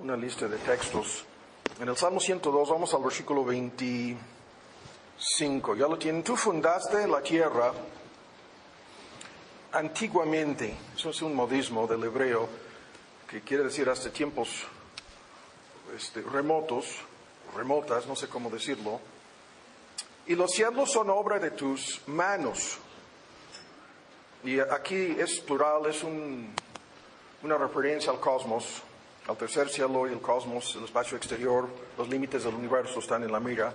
Una lista de textos. En el Salmo 102 vamos al versículo 25. Ya lo tienen. Tú fundaste la tierra antiguamente. Eso es un modismo del hebreo que quiere decir hasta tiempos este, remotos, remotas, no sé cómo decirlo. Y los cielos son obra de tus manos. Y aquí es plural, es un, una referencia al cosmos, al tercer cielo y el cosmos, el espacio exterior, los límites del universo están en la mira.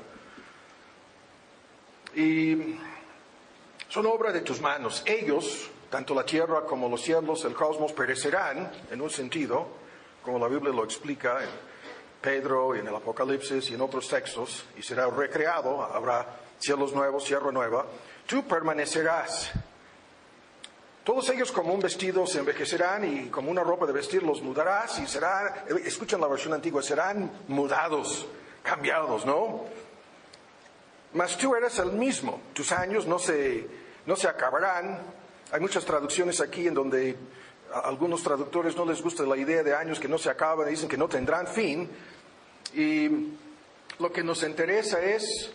Y son obra de tus manos. Ellos, tanto la tierra como los cielos, el cosmos, perecerán en un sentido, como la Biblia lo explica en Pedro y en el Apocalipsis y en otros textos, y será recreado, habrá cielos nuevos, tierra nueva. Tú permanecerás. Todos ellos como un vestido se envejecerán y como una ropa de vestir los mudarás y serán, escuchan la versión antigua, serán mudados, cambiados, ¿no? Mas tú eres el mismo, tus años no se, no se acabarán. Hay muchas traducciones aquí en donde a algunos traductores no les gusta la idea de años que no se acaban, dicen que no tendrán fin. Y lo que nos interesa es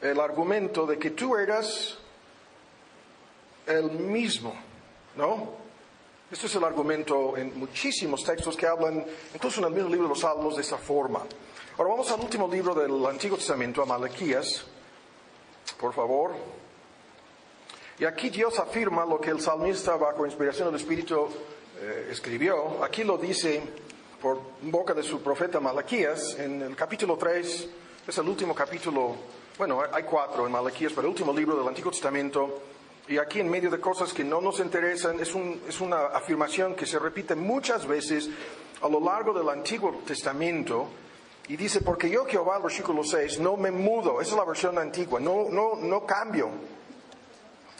el argumento de que tú eras el mismo, ¿no? Este es el argumento en muchísimos textos que hablan, incluso en el mismo libro de los Salmos, de esa forma. Ahora vamos al último libro del Antiguo Testamento, a Malaquías, por favor. Y aquí Dios afirma lo que el salmista, bajo inspiración del Espíritu, eh, escribió. Aquí lo dice por boca de su profeta Malaquías, en el capítulo 3, es el último capítulo, bueno, hay cuatro en Malaquías, pero el último libro del Antiguo Testamento. Y aquí en medio de cosas que no nos interesan, es, un, es una afirmación que se repite muchas veces a lo largo del Antiguo Testamento. Y dice, porque yo Jehová, el versículo 6, no me mudo, esa es la versión antigua, no, no, no cambio.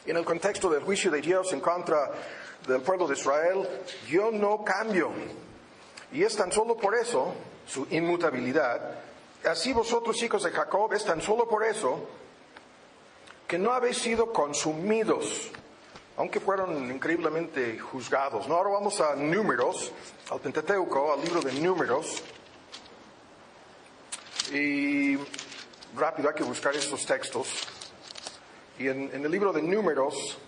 En el contexto del juicio de Dios en contra del pueblo de Israel, yo no cambio. Y es tan solo por eso, su inmutabilidad, así vosotros hijos de Jacob, es tan solo por eso que no habéis sido consumidos, aunque fueron increíblemente juzgados. ¿no? Ahora vamos a números, al Pentateuco, al libro de números. Y rápido hay que buscar estos textos. Y en, en, el libro de números,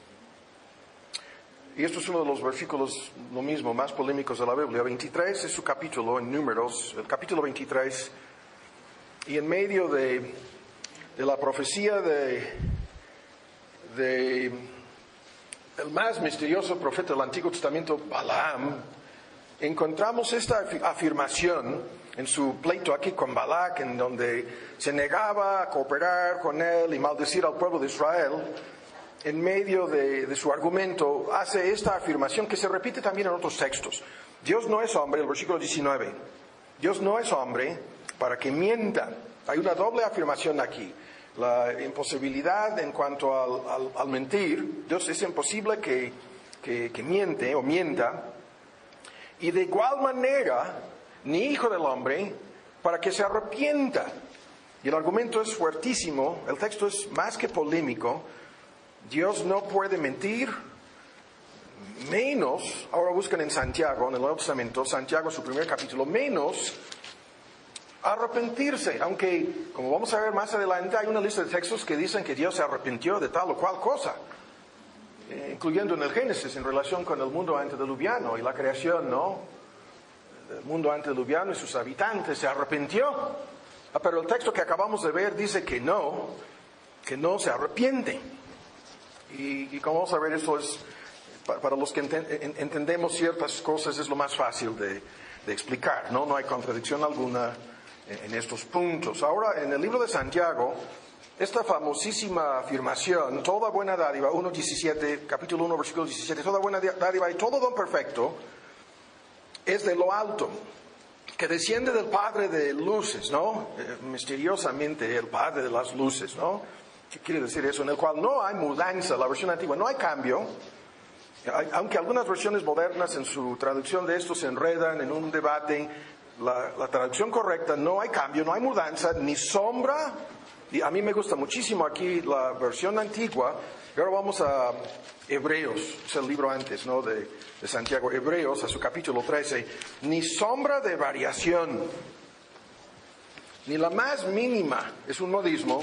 y esto es uno de los versículos, lo mismo, más polémicos de la Biblia, 23 es su capítulo en números, el capítulo 23, y en medio de, de la profecía de, de el más misterioso profeta del Antiguo Testamento, Balaam, encontramos esta afirmación en su pleito aquí con Balak, en donde se negaba a cooperar con él y maldecir al pueblo de Israel, en medio de, de, su argumento, hace esta afirmación que se repite también en otros textos. Dios no es hombre, el versículo 19. Dios no es hombre para que mienta. Hay una doble afirmación aquí. La imposibilidad en cuanto al, al, mentir. Dios es imposible que, que miente o mienta. Y de igual manera, ni hijo del hombre, para que se arrepienta. Y el argumento es fuertísimo, el texto es más que polémico. Dios no puede mentir, menos, ahora buscan en Santiago, en el Nuevo Testamento, Santiago su primer capítulo, menos arrepentirse, aunque como vamos a ver más adelante hay una lista de textos que dicen que Dios se arrepintió de tal o cual cosa, eh, incluyendo en el Génesis en relación con el mundo antediluviano y la creación, ¿no? El mundo antediluviano y sus habitantes se arrepintió. Ah, pero el texto que acabamos de ver dice que no, que no se arrepiente. Y, y como vamos a ver, eso es, para, los que enten, en, entendemos ciertas cosas, es lo más fácil de, de explicar, ¿no? No hay contradicción alguna en, estos puntos. Ahora, en el libro de Santiago, esta famosísima afirmación, toda buena dádiva, 1.17, capítulo 1, versículo 17, toda buena dádiva y todo don perfecto es de lo alto, que desciende del Padre de luces, ¿no? Eh, misteriosamente el Padre de las luces, ¿no? ¿Qué quiere decir eso? En el cual no hay mudanza, la versión antigua, no hay cambio, aunque algunas versiones modernas en su traducción de esto se enredan en un debate, la, traducción correcta, no hay cambio, no hay mudanza, ni sombra Y a mí me gusta muchísimo aquí la versión antigua. Y ahora vamos a Hebreos, es el libro antes, ¿no? De, de Santiago. Hebreos, a su capítulo 13. Ni sombra de variación, ni la más mínima, es un modismo,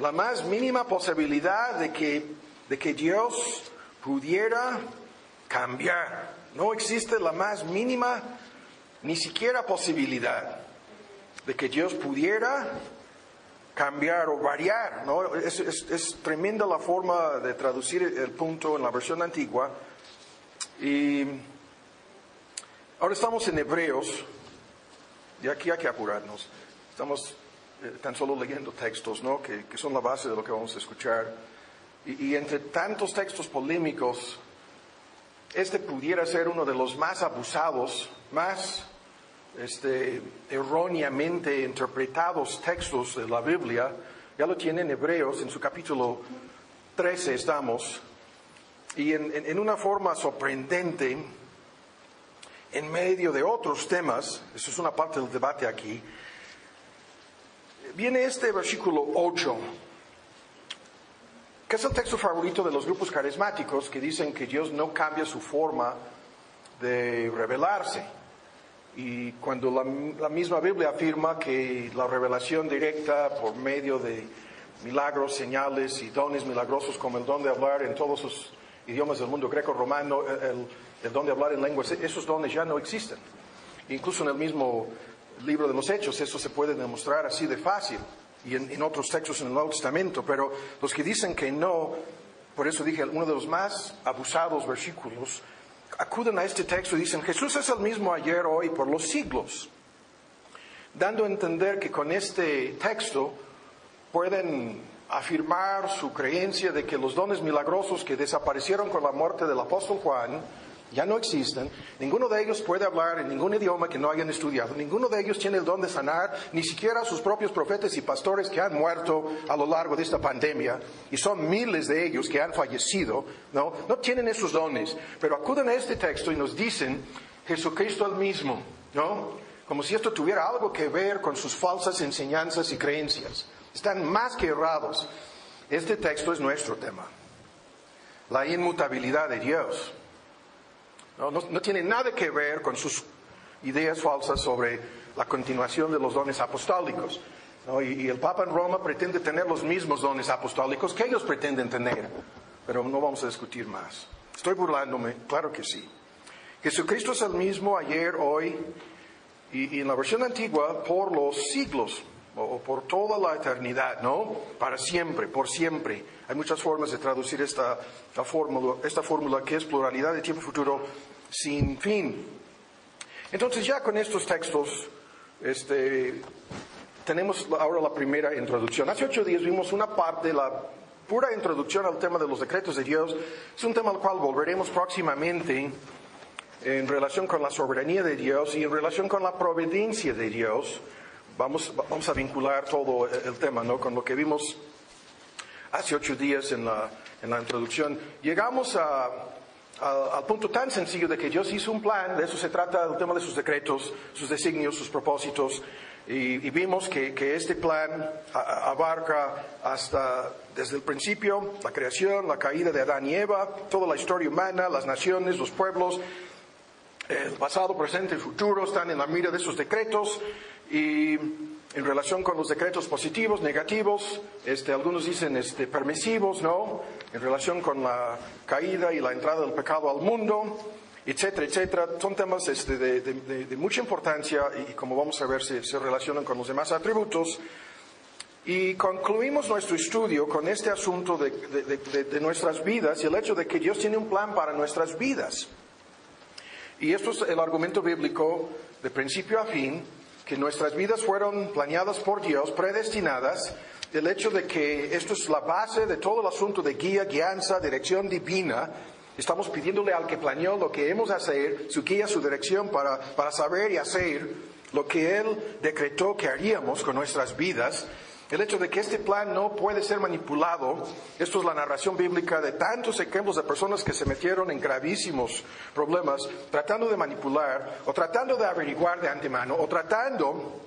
la más mínima posibilidad de que, de que Dios pudiera cambiar. No existe la más mínima, ni siquiera posibilidad de que Dios pudiera cambiar o variar. ¿no? Es, tremenda la forma de traducir el punto en la versión antigua. Y ahora estamos en Hebreos, y aquí hay que apurarnos. Estamos eh, tan solo leyendo textos ¿no? que, que son la base de lo que vamos a escuchar. Y, y entre tantos textos polémicos, este pudiera ser uno de los más abusados, más este, erróneamente interpretados textos de la Biblia. Ya lo tiene en Hebreos, en su capítulo 13 estamos, y en, en- en una forma sorprendente, en medio de otros temas, eso es una parte del debate aquí, viene este versículo 8, que es el texto favorito de los grupos carismáticos que dicen que Dios no cambia su forma de revelarse. Y cuando la, la misma Biblia afirma que la revelación directa por medio de milagros, señales y dones milagrosos como el don de hablar en todos los idiomas del mundo greco-romano, el, el don de hablar en lenguas, esos dones ya no existen. Incluso en el mismo libro de los Hechos eso se puede demostrar así de fácil y en, en otros textos en el Nuevo Testamento, pero los que dicen que no, por eso dije, uno de los más abusados versículos, acuden a este texto y dicen, Jesús es el mismo ayer, hoy, por los siglos, dando a entender que con este texto pueden afirmar su creencia de que los dones milagrosos que desaparecieron con la muerte del apóstol Juan ya no existen. Ninguno de ellos puede hablar en ningún idioma que no hayan estudiado. Ninguno de ellos tiene el don de sanar, ni siquiera sus propios profetas y pastores que han muerto a lo largo de esta pandemia. Y son miles de ellos que han fallecido. No, no tienen esos dones. Pero acuden a este texto y nos dicen Jesucristo el mismo. ¿No? Como si esto tuviera algo que ver con sus falsas enseñanzas y creencias. Están más que errados. Este texto es nuestro tema. La inmutabilidad de Dios. No, no- tiene nada que ver con sus ideas falsas sobre la continuación de los dones apostólicos. ¿no? Y, el Papa en Roma pretende tener los mismos dones apostólicos que ellos pretenden tener. Pero no vamos a discutir más. Estoy burlándome, claro que sí. Jesucristo es el mismo ayer, hoy y, en la versión antigua por los siglos o, por toda la eternidad, ¿no? Para siempre, por siempre. Hay muchas formas de traducir esta fórmula, esta fórmula que es pluralidad de tiempo futuro sin fin. Entonces ya con estos textos, este, tenemos ahora la primera introducción. Hace ocho días vimos una parte, la pura introducción al tema de los decretos de Dios. Es un tema al cual volveremos próximamente en relación con la soberanía de Dios y en relación con la providencia de Dios. Vamos, vamos a vincular todo el tema ¿no? con lo que vimos hace ocho días en la, en la introducción. Llegamos a, al punto tan sencillo de que Dios hizo un plan, de eso se trata el tema de sus decretos, sus designios, sus propósitos, y, vimos que, este plan abarca hasta desde el principio la creación, la caída de Adán y Eva, toda la historia humana, las naciones, los pueblos, el pasado, presente y futuro están en la mira de esos decretos y en relación con los decretos positivos, negativos, este, algunos dicen este, permisivos, ¿no? En relación con la caída y la entrada del pecado al mundo, etcétera, etcétera. Son temas este, de, de- de- mucha importancia y, como vamos a ver se, se relacionan con los demás atributos. Y concluimos nuestro estudio con este asunto de- de nuestras vidas y el hecho de que Dios tiene un plan para nuestras vidas. Y esto es el argumento bíblico de principio a fin, que nuestras vidas fueron planeadas por Dios, predestinadas, el hecho de que esto es la base de todo el asunto de guía, guianza, dirección divina. Estamos pidiéndole al que planeó lo que hemos de hacer, su guía, su dirección para, para saber y hacer lo que Él decretó que haríamos con nuestras vidas. El hecho de que este plan no puede ser manipulado, esto es la narración bíblica de tantos ejemplos de personas que se metieron en gravísimos problemas tratando de manipular o tratando de averiguar de antemano o tratando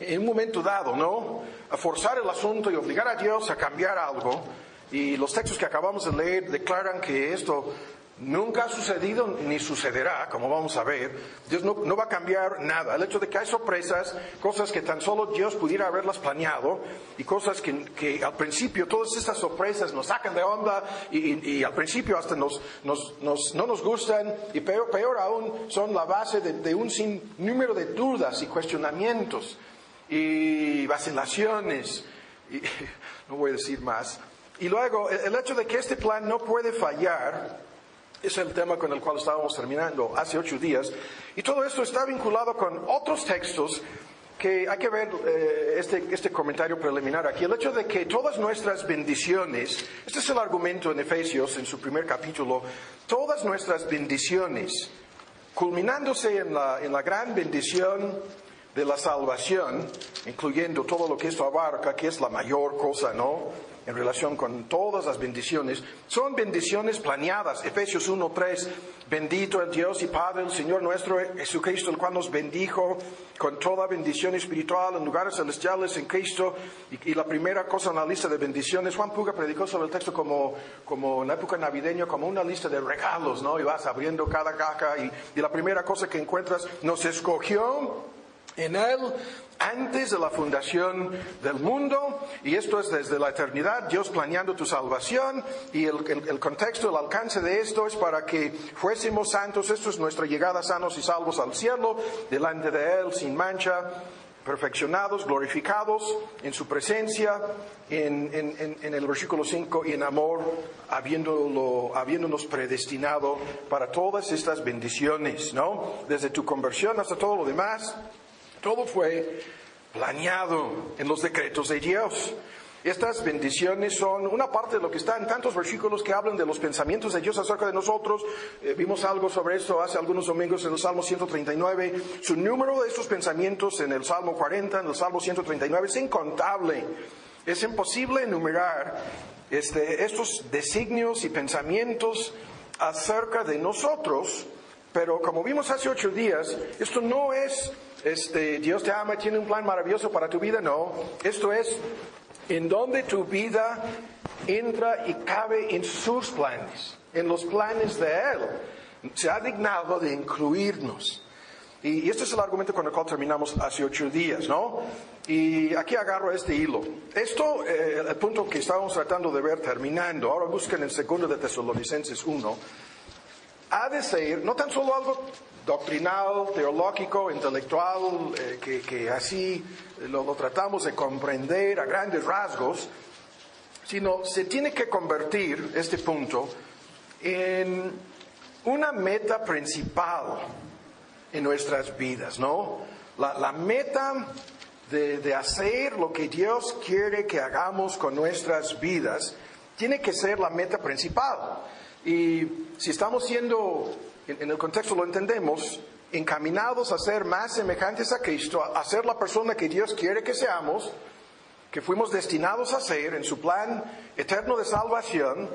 en un momento dado, ¿no? A forzar el asunto y obligar a Dios a cambiar algo. Y los textos que acabamos de leer declaran que esto Nunca ha sucedido ni sucederá, como vamos a ver. Dios no, va a cambiar nada. El hecho de que hay sorpresas, cosas que tan solo Dios pudiera haberlas planeado y cosas que, al principio, todas estas sorpresas nos sacan de onda y, al principio hasta nos, no nos gustan y peor, aún son la base de, un sinnúmero de dudas y cuestionamientos y vacilaciones. No voy a decir más. Y luego, el hecho de que este plan no puede fallar es el tema con el cual estábamos terminando hace ocho días. Y todo esto está vinculado con otros textos que hay que ver eh, este, este, comentario preliminar aquí. El hecho de que todas nuestras bendiciones, este es el argumento en Efesios, en su primer capítulo, todas nuestras bendiciones, culminándose en la, en la gran bendición de la salvación, incluyendo todo lo que esto abarca, que es la mayor cosa, ¿no? En relación con todas las bendiciones, son bendiciones planeadas. Efesios 1.3, bendito el Dios y Padre, el Señor nuestro Jesucristo, el cual nos bendijo con toda bendición espiritual en lugares celestiales en Cristo. Y, la primera cosa en la lista de bendiciones, Juan Puga predicó sobre el texto como, como en la época navideña, como una lista de regalos, ¿no? Y vas abriendo cada caja y, y la primera cosa que encuentras, nos escogió en Él antes de la fundación del mundo, y esto es desde la eternidad, Dios planeando tu salvación, y el, contexto, el alcance de esto es para que fuésemos santos, esto es nuestra llegada sanos y salvos al cielo, delante de Él, sin mancha, perfeccionados, glorificados en su presencia, en, el versículo 5, y en amor, habiéndolo, habiéndonos predestinado para todas estas bendiciones, ¿no? Desde tu conversión hasta todo lo demás, todo fue planeado en los decretos de Dios. Estas bendiciones son una parte de lo que está en tantos versículos que hablan de los pensamientos de Dios acerca de nosotros. Eh, vimos algo sobre esto hace algunos domingos en el Salmo 139. Su número de estos pensamientos en el Salmo 40, en el Salmo 139 es incontable. Es imposible enumerar este, estos designios y pensamientos acerca de nosotros. Pero como vimos hace ocho días, esto no es este, Dios te ama, tiene un plan maravilloso para tu vida. No, esto es en donde tu vida entra y cabe en sus planes, en los planes de Él. Se ha dignado de incluirnos. Y, este es el argumento con el cual terminamos hace ocho días, ¿no? Y aquí agarro este hilo. Esto, eh, el punto que estábamos tratando de ver terminando, ahora busquen el segundo de Tesalonicenses 1, ha de ser no tan solo algo doctrinal, teológico, intelectual, eh, que, así lo, tratamos de comprender a grandes rasgos, sino se tiene que convertir este punto en una meta principal en nuestras vidas, ¿no? La, meta de, de, hacer lo que Dios quiere que hagamos con nuestras vidas tiene que ser la meta principal. Y si estamos siendo en el contexto lo entendemos, encaminados a ser más semejantes a Cristo, a ser la persona que Dios quiere que seamos, que fuimos destinados a ser en su plan eterno de salvación,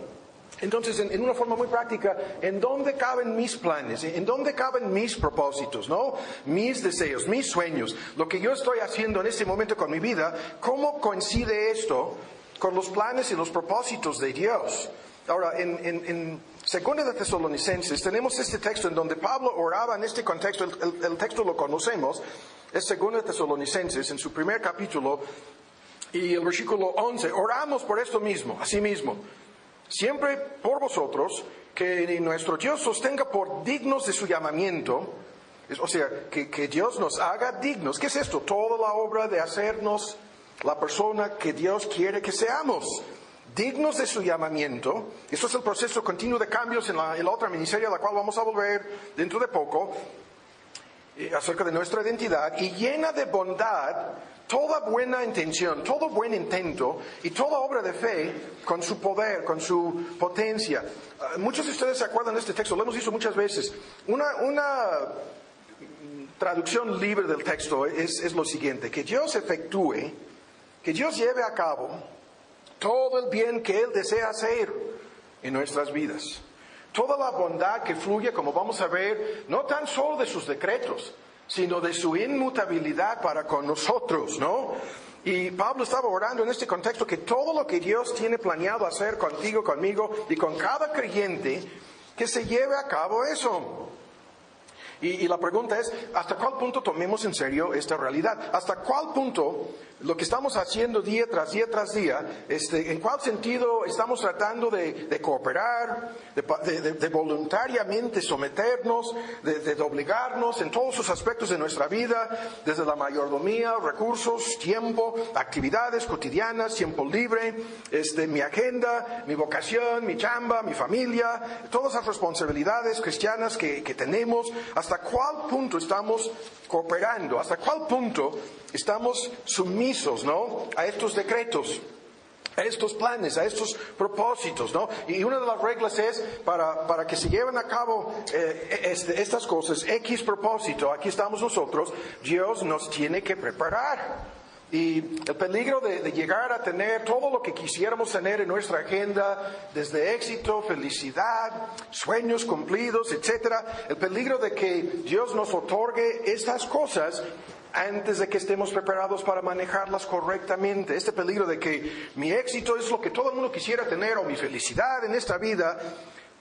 entonces, en, una forma muy práctica, ¿en dónde caben mis planes? ¿En dónde caben mis propósitos? ¿No? Mis deseos, mis sueños, lo que yo estoy haciendo en este momento con mi vida, ¿cómo coincide esto con los planes y los propósitos de Dios? Ahora, en, en, Segunda de Tesalonicenses tenemos este texto en donde Pablo oraba en este contexto, el, texto lo conocemos, es Segunda de Tesalonicenses en su primer capítulo y el versículo 11, oramos por esto mismo, así mismo, siempre por vosotros, que nuestro Dios sostenga por dignos de su llamamiento, o sea, que, que Dios nos haga dignos. ¿Qué es esto? Toda la obra de hacernos la persona que Dios quiere que seamos dignos de su llamamiento. Esto es el proceso continuo de cambios en la, otra ministeria a la cual vamos a volver dentro de poco, eh, acerca de nuestra identidad, y llena de bondad toda buena intención, todo buen intento y toda obra de fe con su poder, con su potencia. Ah, muchos de ustedes se acuerdan de este texto, lo hemos visto muchas veces. Una, una traducción libre del texto es, es lo siguiente, que Dios efectúe, que Dios lleve a cabo todo el bien que Él desea hacer en nuestras vidas. Toda la bondad que fluye, como vamos a ver, no tan solo de sus decretos, sino de su inmutabilidad para con nosotros, ¿no? Y Pablo estaba orando en este contexto que todo lo que Dios tiene planeado hacer contigo, conmigo y con cada creyente, que se lleve a cabo eso. Y, la pregunta es, ¿hasta cuál punto tomemos en serio esta realidad? ¿Hasta cuál punto lo que estamos haciendo día tras día tras día, este, en cuál sentido estamos tratando de, cooperar, de, voluntariamente someternos, de, obligarnos en todos los aspectos de nuestra vida, desde la mayordomía, recursos, tiempo, actividades cotidianas, tiempo libre, este, mi agenda, mi vocación, mi chamba, mi familia, todas las responsabilidades cristianas que, que tenemos, hasta cuál punto estamos cooperando, hasta cuál punto estamos sumisos, ¿no? A estos decretos, a estos planes, a estos propósitos, ¿no? Y una de las reglas es para, para que se lleven a cabo eh, este, estas cosas, X propósito, aquí estamos nosotros, Dios nos tiene que preparar. Y el peligro de, de, llegar a tener todo lo que quisiéramos tener en nuestra agenda, desde éxito, felicidad, sueños cumplidos, etcétera, el peligro de que Dios nos otorgue estas cosas antes de que estemos preparados para manejarlas correctamente. Este peligro de que mi éxito es lo que todo el mundo quisiera tener o mi felicidad en esta vida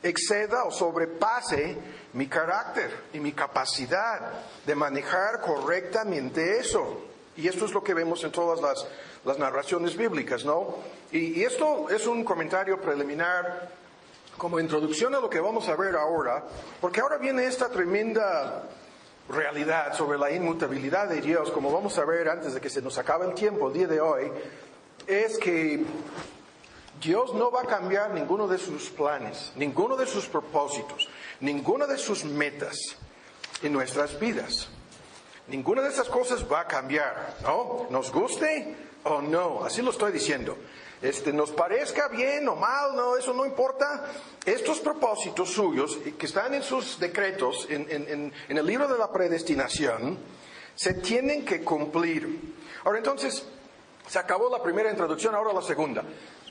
exceda o sobrepase mi carácter y mi capacidad de manejar correctamente eso. Y esto es lo que vemos en todas las, narraciones bíblicas, ¿no? y esto es un comentario preliminar como introducción a lo que vamos a ver ahora, porque ahora viene esta tremenda realidad sobre la inmutabilidad de Dios, como vamos a ver antes de que se nos acabe el tiempo el día de hoy, es que Dios no va a cambiar ninguno de sus planes, ninguno de sus propósitos, ninguna de sus metas en nuestras vidas. Ninguna de esas cosas va a cambiar, ¿no? Nos guste o no, así lo estoy diciendo este, nos parezca bien o mal, no, eso no importa. Estos propósitos suyos, que están en sus decretos, en, en el libro de la predestinación, se tienen que cumplir. Ahora entonces, se acabó la primera introducción, ahora la segunda.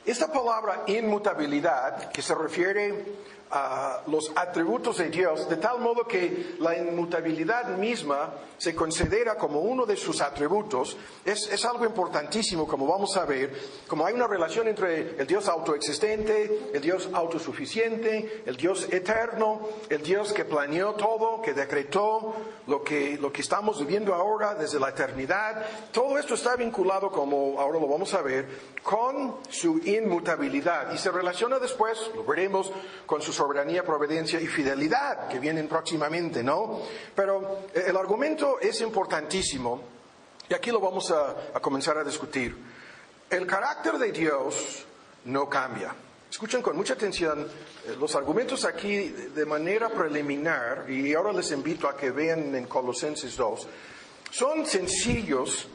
Esta palabra inmutabilidad, que se refiere a los atributos de Dios, de tal modo que la inmutabilidad misma se considera como uno de sus atributos, es, algo importantísimo, como vamos a ver, como hay una relación entre el Dios autoexistente, el Dios autosuficiente, el Dios eterno, el Dios que planeó todo, que decretó lo que, lo que estamos viviendo ahora desde la eternidad, todo esto está vinculado, como ahora lo vamos a ver, con su inmutabilidad. Y se relaciona después, lo veremos, con sus soberanía, providencia y fidelidad que vienen próximamente, ¿no? Pero eh, el argumento es importantísimo y aquí lo vamos a, comenzar a discutir. El carácter de Dios no cambia. Escuchen con mucha atención eh, los argumentos aquí de manera preliminar, y ahora les invito a que vean en Colosenses 2. Son sencillos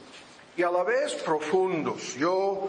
y a la vez profundos. Yo,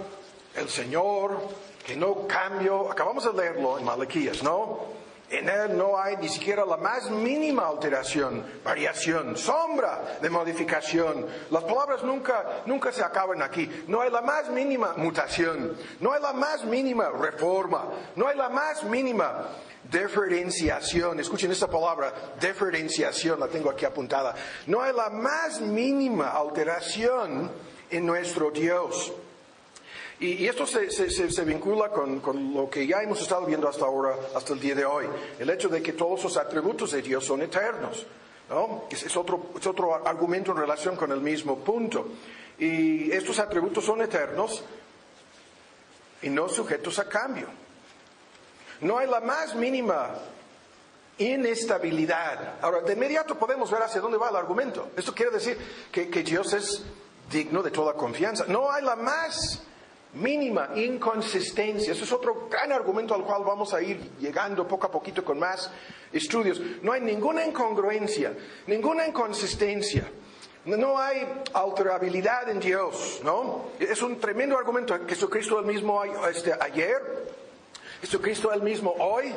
el Señor, que no cambio, acabamos de leerlo en Malaquías, ¿no? En él no hay ni siquiera la más mínima alteración, variación, sombra de modificación. Las palabras nunca, nunca se acaban aquí. No hay la más mínima mutación, no hay la más mínima reforma, no hay la más mínima diferenciación. Escuchen esta palabra, diferenciación, la tengo aquí apuntada. No hay la más mínima alteración en nuestro Dios. Y, esto se, vincula con, lo que ya hemos estado viendo hasta ahora, hasta el día de hoy. El hecho de que todos los atributos de Dios son eternos. ¿no? Es, otro, es otro argumento en relación con el mismo punto. Y estos atributos son eternos y no sujetos a cambio. No hay la más mínima inestabilidad. Ahora, de inmediato podemos ver hacia dónde va el argumento. Esto quiere decir que, que Dios es digno de toda confianza. No hay la más mínima inconsistencia. Eso es otro gran argumento al cual vamos a ir llegando poco a poquito con más estudios. No hay ninguna incongruencia, ninguna inconsistencia. No hay alterabilidad en Dios, ¿no? Es un tremendo argumento. Jesucristo el mismo este, ayer, Jesucristo el mismo hoy,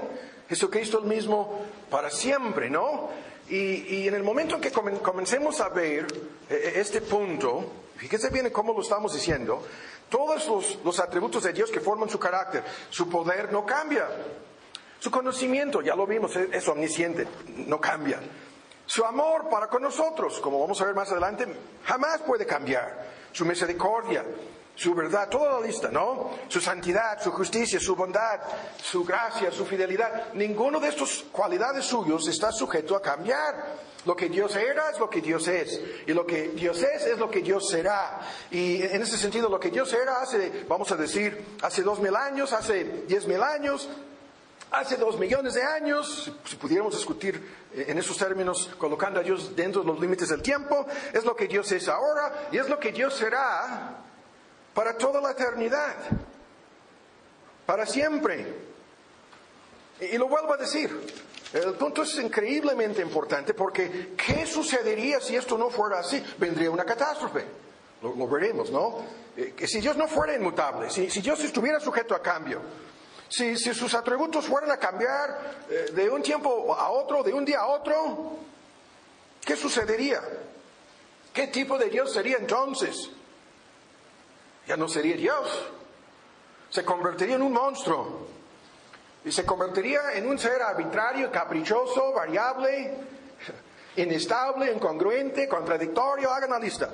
Jesucristo el mismo para siempre, ¿no? Y, y en el momento en que comencemos a ver eh, este punto, fíjese bien cómo lo estamos diciendo, todos los, atributos de Dios que forman su carácter, su poder no cambia. Su conocimiento, ya lo vimos, es, omnisciente, no cambia. Su amor para con nosotros, como vamos a ver más adelante, jamás puede cambiar. Su misericordia, su verdad, toda la lista, ¿no? Su santidad, su justicia, su bondad, su gracia, su fidelidad. Ninguno de estos cualidades suyos está sujeto a cambiar. Lo que Dios era es lo que Dios es. Y lo que Dios es es lo que Dios será. Y en ese sentido, lo que Dios era hace, vamos a decir, hace dos mil años, hace diez mil años, hace dos millones de años, si pudiéramos discutir en esos términos, colocando a Dios dentro de los límites del tiempo, es lo que Dios es ahora y es lo que Dios será para toda la eternidad, para siempre. Y, lo vuelvo a decir, el punto es increíblemente importante porque ¿qué sucedería si esto no fuera así? Vendría una catástrofe. Lo, veremos, ¿no? Eh, si Dios no fuera inmutable, si, si Dios estuviera sujeto a cambio, si, sus atributos fueran a cambiar eh, de un tiempo a otro, de un día a otro, ¿qué sucedería? ¿Qué tipo de Dios sería entonces? Ya no sería Dios. Se convertiría en un monstruo. Y se convertiría en un ser arbitrario, caprichoso, variable, inestable, incongruente, contradictorio. Hagan la lista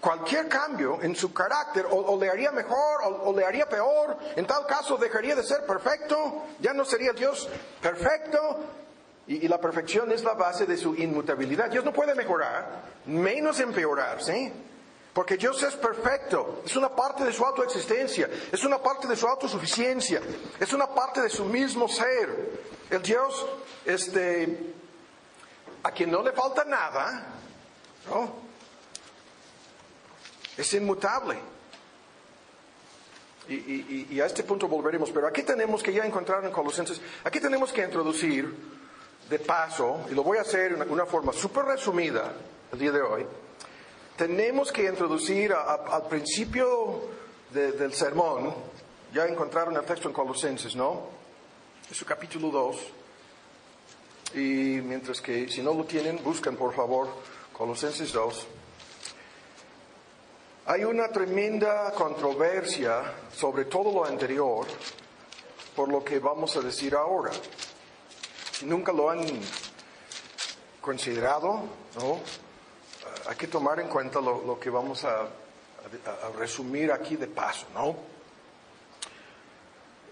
cualquier cambio en su carácter o, le haría mejor o, le haría peor, en tal caso dejaría de ser perfecto, ya no sería Dios perfecto. Y, la perfección es la base de su inmutabilidad. Dios no puede mejorar, menos empeorar, ¿sí? Porque Dios es perfecto, es una parte de su autoexistencia, es una parte de su autosuficiencia, es una parte de su mismo ser. El Dios, este, a quien no le falta nada, ¿no? Es inmutable. Y, a este punto volveremos, pero aquí tenemos que ya encontrar en Colosenses, aquí tenemos que introducir de paso, y lo voy a hacer de una, forma súper resumida el día de hoy, tenemos que introducir al principio del sermón, ya encontraron el texto en Colosenses, ¿no? Es su capítulo 2. Y mientras que si no lo tienen, buscan por favor Colosenses 2. Hay una tremenda controversia sobre todo lo anterior por lo que vamos a decir ahora. Nunca lo han considerado, ¿no? Hay que tomar en cuenta lo, que vamos a, resumir aquí de paso, ¿no?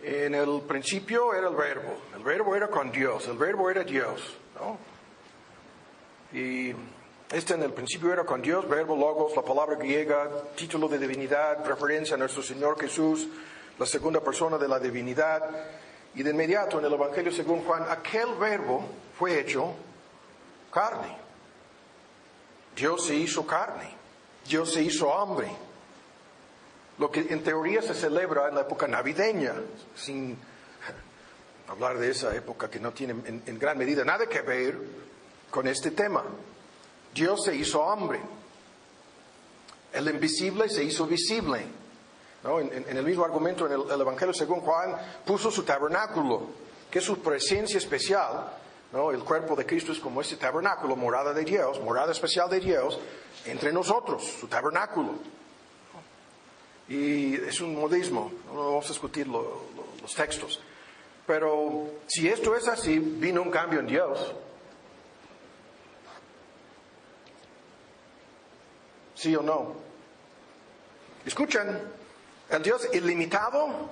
En el principio era el verbo, el verbo era con Dios, el verbo era Dios, ¿no? Y este en el principio era con Dios, verbo logos, la palabra griega, título de divinidad, referencia a nuestro Señor Jesús, la segunda persona de la divinidad. Y de inmediato en el Evangelio según Juan, aquel verbo fue hecho carne. Dios se hizo carne. Dios se hizo hombre. Lo que en teoría se celebra en la época navideña, sin hablar de esa época que no tiene en gran medida nada que ver con este tema. Dios se hizo hombre. El invisible se hizo visible. En, el mismo argumento en el, Evangelio según Juan puso su tabernáculo, que es su presencia especial. El cuerpo de Cristo es como ese tabernáculo, morada de Dios, morada especial de Dios, entre nosotros, su tabernáculo. Y es un modismo, no vamos a discutir los textos. Pero si esto es así, vino un cambio en Dios. ¿Sí o no? Escuchan, el Dios ilimitado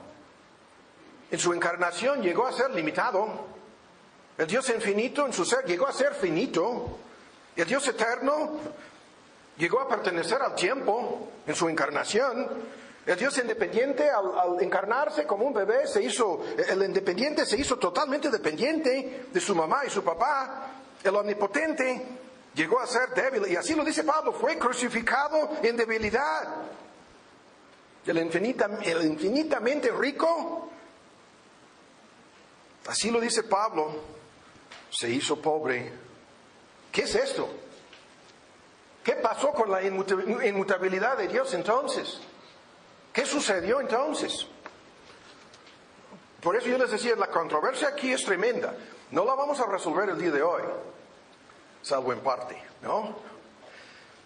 en su encarnación llegó a ser limitado. El Dios infinito en su ser llegó a ser finito. El Dios eterno llegó a pertenecer al tiempo en su encarnación. El Dios independiente al, encarnarse como un bebé se hizo, el independiente se hizo totalmente dependiente de su mamá y su papá. El omnipotente llegó a ser débil, y así lo dice Pablo, fue crucificado en debilidad. El, el infinitamente rico, así lo dice Pablo, se hizo pobre. ¿Qué es esto? ¿Qué pasó con la inmutabilidad de Dios entonces? ¿Qué sucedió entonces? Por eso yo les decía, la controversia aquí es tremenda. No la vamos a resolver el día de hoy salvo en parte, ¿no?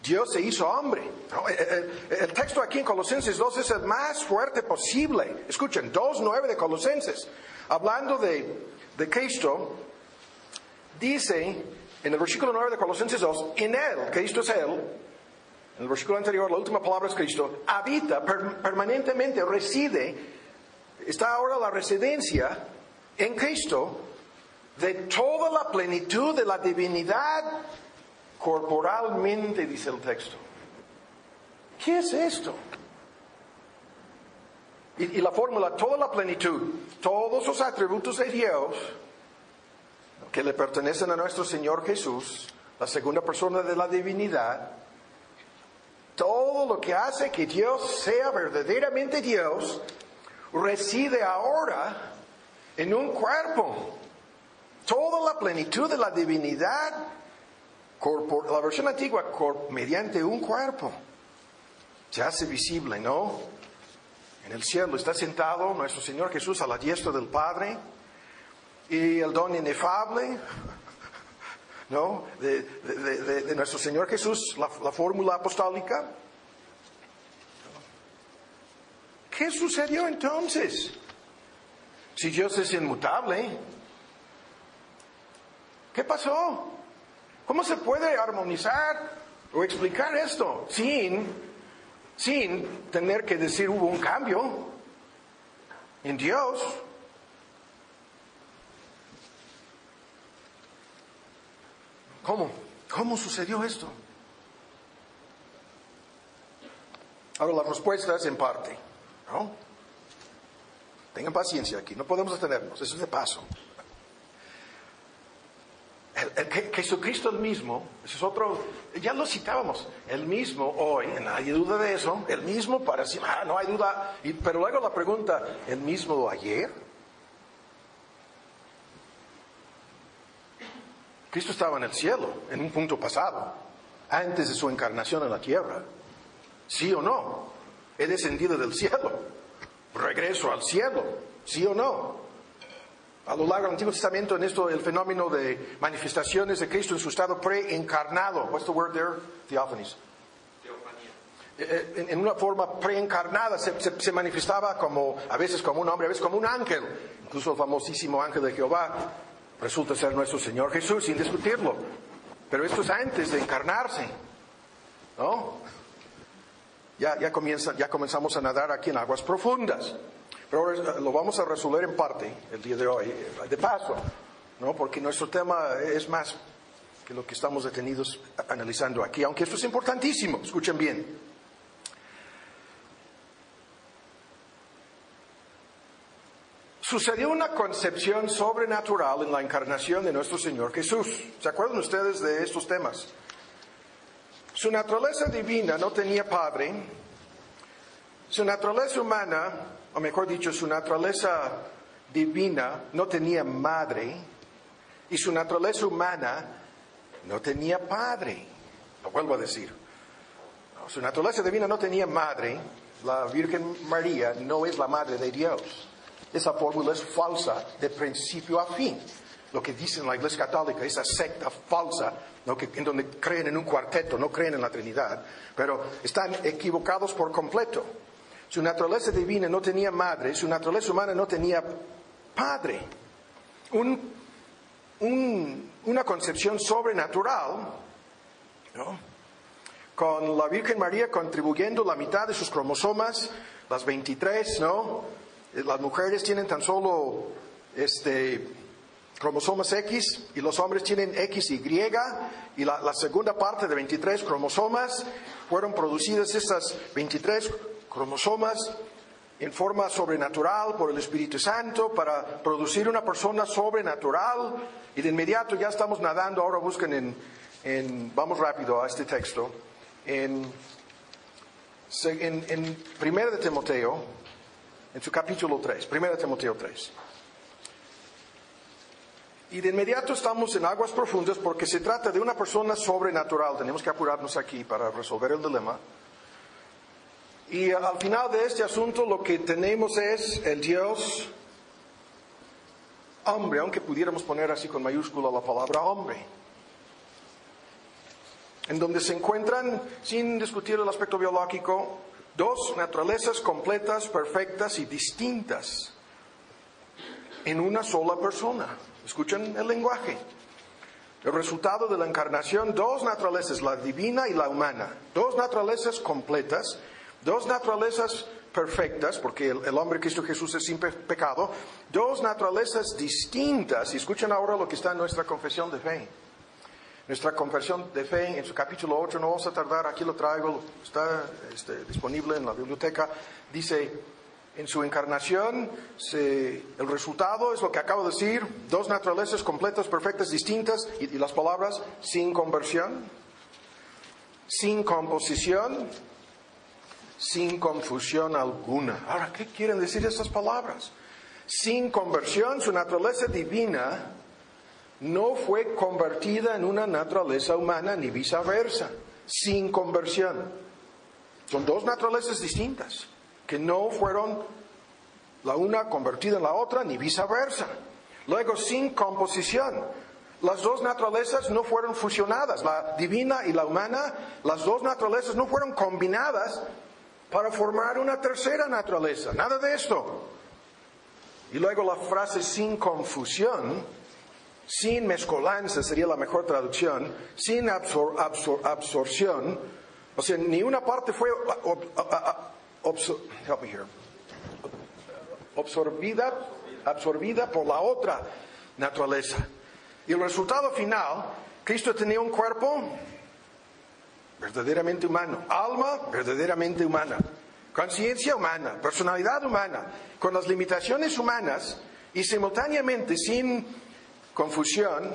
Dios se hizo hombre. El, texto aquí en Colosenses 2 es el más fuerte posible. Escuchen, 2.9 de Colosenses, hablando de, de Cristo, dice en el versículo 9 de Colosenses 2, en Él, Cristo es Él, en el versículo anterior, la última palabra es Cristo, habita per- permanentemente, reside, está ahora la residencia en Cristo de toda la plenitud de la divinidad corporalmente, dice el texto. ¿Qué es esto? Y, y la fórmula, toda la plenitud, todos los atributos de Dios que le pertenecen a nuestro Señor Jesús, la segunda persona de la divinidad, todo lo que hace que Dios sea verdaderamente Dios, reside ahora en un cuerpo. Toda la plenitud de la divinidad, la versión antigua, mediante un cuerpo, se hace visible, ¿no? En el cielo está sentado nuestro Señor Jesús a la diestra del Padre y el don inefable, ¿no? De, nuestro Señor Jesús, la, la fórmula apostólica. ¿Qué sucedió entonces? Si Dios es inmutable, ¿qué pasó? ¿Cómo se puede armonizar o explicar esto sin, sin tener que decir hubo un cambio en Dios? ¿Cómo? ¿Cómo sucedió esto? Ahora, la respuesta es en parte, ¿no? Tengan paciencia aquí, no podemos detenernos, eso es de paso. Jesucristo el mismo, ese es otro, ya lo citábamos, el mismo hoy, hay duda de eso, el mismo para sí, ah, no hay duda, pero luego la pregunta, ¿el mismo ayer? Cristo estaba en el cielo, en un punto pasado, antes de su encarnación en la tierra. ¿Sí o no? He descendido del cielo, regreso al cielo, ¿sí o no? A lo largo del Antiguo Testamento, en esto, el fenómeno de manifestaciones de Cristo en su estado preencarnado. What's the word there? Theophanies. Eh, En, en una forma preencarnada se, se- se manifestaba como, a veces como un hombre, a veces como un ángel. Incluso el famosísimo ángel de Jehová resulta ser nuestro Señor Jesús, sin discutirlo. Pero esto es antes de encarnarse. ¿No? Ya, ya, comienza, ya comenzamos a nadar aquí en aguas profundas. Pero eh, lo vamos a resolver en parte el día de hoy, eh, de paso, ¿no? porque nuestro tema es más que lo que estamos detenidos analizando aquí, aunque esto es importantísimo, escuchen bien. Sucedió una concepción sobrenatural en la encarnación de nuestro Señor Jesús. ¿Se acuerdan ustedes de estos temas? Su naturaleza divina no tenía padre, su naturaleza humana, o mejor dicho, su naturaleza divina no tenía madre, y su naturaleza humana no tenía padre. Lo vuelvo a decir. Su naturaleza divina no tenía madre, la Virgen María no es la madre de Dios. Esa fórmula es falsa de principio a fin. Lo que dice en la Iglesia Católica, esa secta falsa, ¿no? que, en donde creen en un cuarteto, no creen en la Trinidad, pero están equivocados por completo. Su naturaleza divina no tenía madre, su naturaleza humana no tenía padre. Un- un- una concepción sobrenatural, ¿no? con la Virgen María contribuyendo la mitad de sus cromosomas, las 23, ¿no? Las mujeres tienen tan solo este, cromosomas X y los hombres tienen XY y la, la segunda parte de 23 cromosomas fueron producidas estas 23 cromosomas en forma sobrenatural por el Espíritu Santo para producir una persona sobrenatural. Y de inmediato ya estamos nadando, ahora busquen en, vamos rápido a este texto, en, en, en 1 de Timoteo, en su capítulo 3, 1 de Timoteo 3. Y de inmediato estamos en aguas profundas porque se trata de una persona sobrenatural. Tenemos que apurarnos aquí para resolver el dilema. Y al final de este asunto lo que tenemos es el Dios hombre, aunque pudiéramos poner así con mayúscula la palabra hombre. En donde se encuentran, sin discutir el aspecto biológico, dos naturalezas completas, perfectas y distintas en una sola persona. Escuchen el lenguaje. El resultado de la encarnación, dos naturalezas, la divina y la humana, dos naturalezas completas, dos naturalezas perfectas, porque el, hombre Cristo Jesús es sin pecado, dos naturalezas distintas, y escuchen ahora lo que está en nuestra confesión de fe. Nuestra confesión de fe en su capítulo 8, no vamos a tardar, aquí lo traigo, está este, disponible en la biblioteca, dice, en su encarnación, el resultado es lo que acabo de decir, dos naturalezas completas, perfectas, distintas, y, las palabras sin conversión, sin composición, sin confusión alguna. Ahora, ¿qué quieren decir estas palabras? Sin conversión, su naturaleza divina no fue convertida en una naturaleza humana ni viceversa. Sin conversión. Son dos naturalezas distintas que no fueron la una convertida en la otra, ni viceversa. Luego, sin composición. Las dos naturalezas no fueron fusionadas, la divina y la humana, las dos naturalezas no fueron combinadas para formar una tercera naturaleza. Nada de esto. Y luego la frase sin confusión, sin mezcolanza sería la mejor traducción, sin absorción, o sea, ni una parte fue absorbida, absorbida por la otra naturaleza. Y el resultado final, Cristo tenía un cuerpo verdaderamente humano, alma verdaderamente humana, conciencia humana, personalidad humana, con las limitaciones humanas y simultáneamente sin confusión,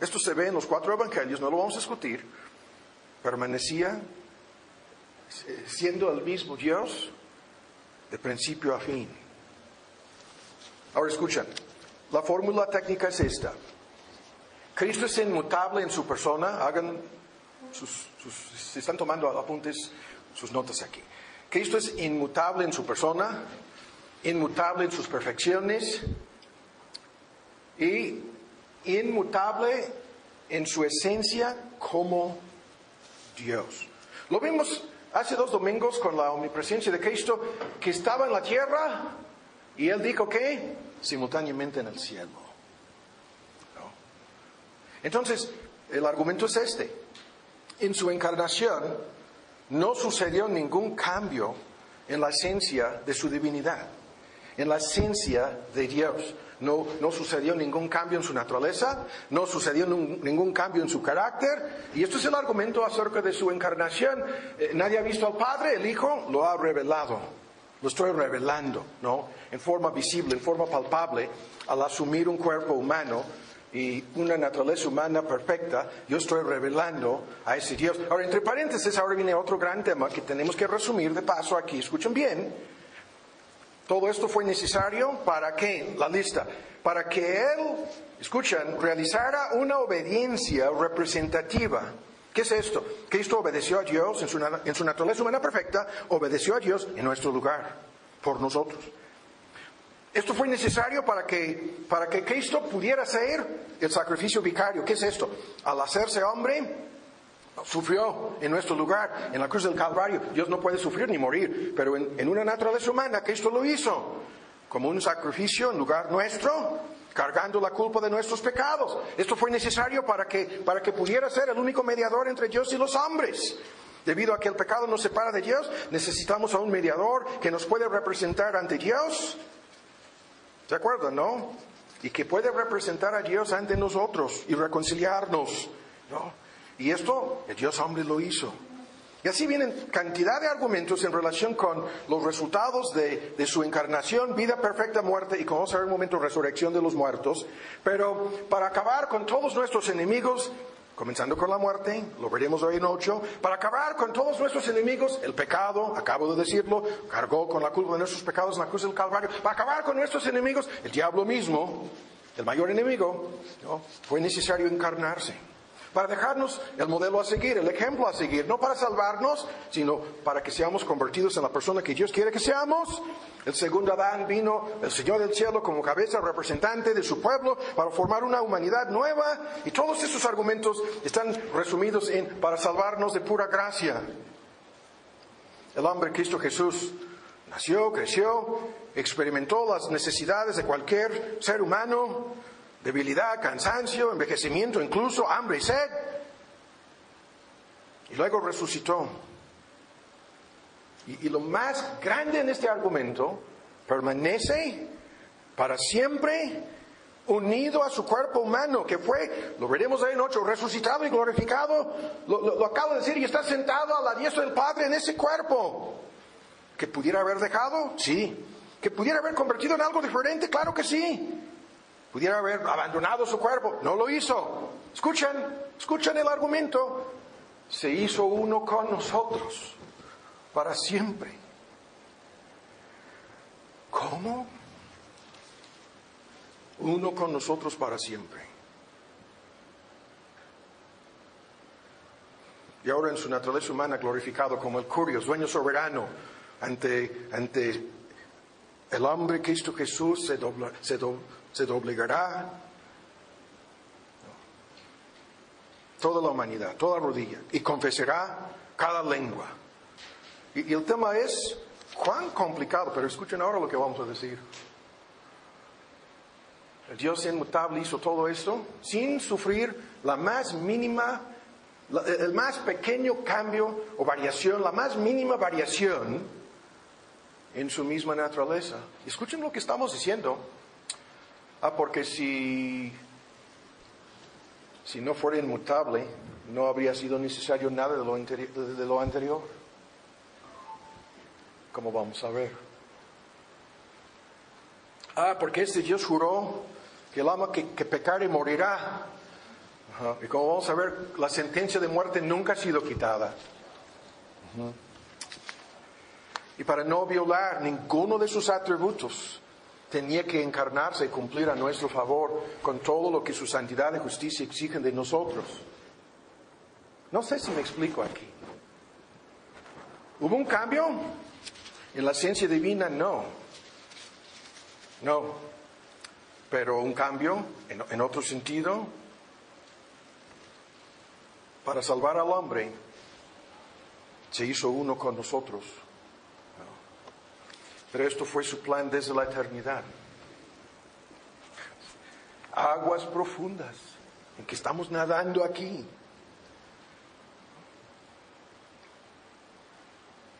esto se ve en los cuatro evangelios, no lo vamos a discutir, permanecía siendo el mismo Dios de principio a fin. Ahora escuchen, la fórmula técnica es esta. Cristo es inmutable en su persona, hagan sus, si están tomando apuntes, sus notas aquí. Cristo es inmutable en su persona, inmutable en sus perfecciones y inmutable en su esencia como Dios. Lo vimos hace dos domingos con la omnipresencia de Cristo que estaba en la tierra y él dijo que simultáneamente en el cielo. Entonces, el argumento es este. En su encarnación no sucedió ningún cambio en la esencia de su divinidad, en la esencia de Dios. No, no, sucedió ningún cambio en su naturaleza, no sucedió ningún cambio en su carácter, y esto es el argumento acerca de su encarnación. Eh, nadie ha visto al Padre, el Hijo lo ha revelado, lo estoy revelando, ¿no? En forma visible, en forma palpable, al asumir un cuerpo humano y una naturaleza humana perfecta, yo estoy revelando a ese Dios. Ahora, entre paréntesis, ahora viene otro gran tema que tenemos que resumir de paso aquí. Escuchen bien. Todo esto fue necesario para qué? La lista. Para que Él, escuchen, realizara una obediencia representativa. ¿Qué es esto? Cristo obedeció a Dios en su, en su naturaleza humana perfecta, obedeció a Dios en nuestro lugar, por nosotros. Esto fue necesario para que, para que Cristo pudiera ser el sacrificio vicario. ¿Qué es esto? Al hacerse hombre, sufrió en nuestro lugar, en la cruz del Calvario. Dios no puede sufrir ni morir, pero en, una naturaleza humana Cristo lo hizo como un sacrificio en lugar nuestro, cargando la culpa de nuestros pecados. Esto fue necesario para que, para que pudiera ser el único mediador entre Dios y los hombres. Debido a que el pecado nos separa de Dios, necesitamos a un mediador que nos puede representar ante Dios ¿Se acuerdan, no? Y que puede representar a Dios ante nosotros y reconciliarnos, ¿no? Y esto, el Dios hombre lo hizo. Y así vienen cantidad de argumentos en relación con los resultados de, su encarnación, vida perfecta, muerte y, como vamos a ver un momento, resurrección de los muertos. Pero para acabar con todos nuestros enemigos, comenzando con la muerte, lo veremos hoy en ocho, para acabar con todos nuestros enemigos, el pecado, acabo de decirlo, cargó con la culpa de nuestros pecados en la cruz del Calvario, para acabar con nuestros enemigos, el diablo mismo, el mayor enemigo, fue necesario encarnarse para dejarnos el modelo a seguir, el ejemplo a seguir, no para salvarnos, sino para que seamos convertidos en la persona que Dios quiere que seamos. El segundo Adán vino, el Señor del cielo, como cabeza representante de su pueblo, para formar una humanidad nueva. Y todos esos argumentos están resumidos en para salvarnos de pura gracia. El hombre Cristo Jesús nació, creció, experimentó las necesidades de cualquier ser humano, debilidad, cansancio, envejecimiento, incluso hambre y sed. Y luego resucitó. Y, lo más grande en este argumento, permanece para siempre unido a su cuerpo humano, que fue, lo veremos ahí en ocho, resucitado y glorificado, lo, lo- lo acabo de decir, y está sentado a la diestra del Padre en ese cuerpo. ¿Que pudiera haber dejado? Sí. ¿Que pudiera haber convertido en algo diferente? Claro que sí. ¿Pudiera haber abandonado su cuerpo? No lo hizo. Escuchan, escuchan el argumento. Se hizo uno con nosotros para siempre. ¿Cómo? Uno con nosotros para siempre. Y ahora en su naturaleza humana glorificado como el curios, dueño soberano, ante, ante el hombre Cristo Jesús se, dobla- se, do- se doblegará. Toda la humanidad, toda rodilla, y confesará cada lengua. Y, el tema es cuán complicado, pero escuchen ahora lo que vamos a decir. El Dios inmutable hizo todo esto sin sufrir la más mínima, la- el más pequeño cambio o variación, la más mínima variación en su misma naturaleza. Escuchen lo que estamos diciendo. Ah, porque si, si no fuera inmutable, no habría sido necesario nada de lo, de- lo anterior. Como vamos a ver. Ah, porque este Dios juró que el alma que, que pecare morirá. Ajá. Y como vamos a ver, la sentencia de muerte nunca ha sido quitada. Y para no violar ninguno de sus atributos, tenía que encarnarse y cumplir a nuestro favor con todo lo que su santidad y justicia exigen de nosotros. No sé si me explico aquí. ¿Hubo un cambio? En la ciencia divina no. No. Pero un cambio en, en otro sentido para salvar al hombre se hizo uno con nosotros. Pero esto fue su plan desde la eternidad. Aguas profundas en que estamos nadando aquí.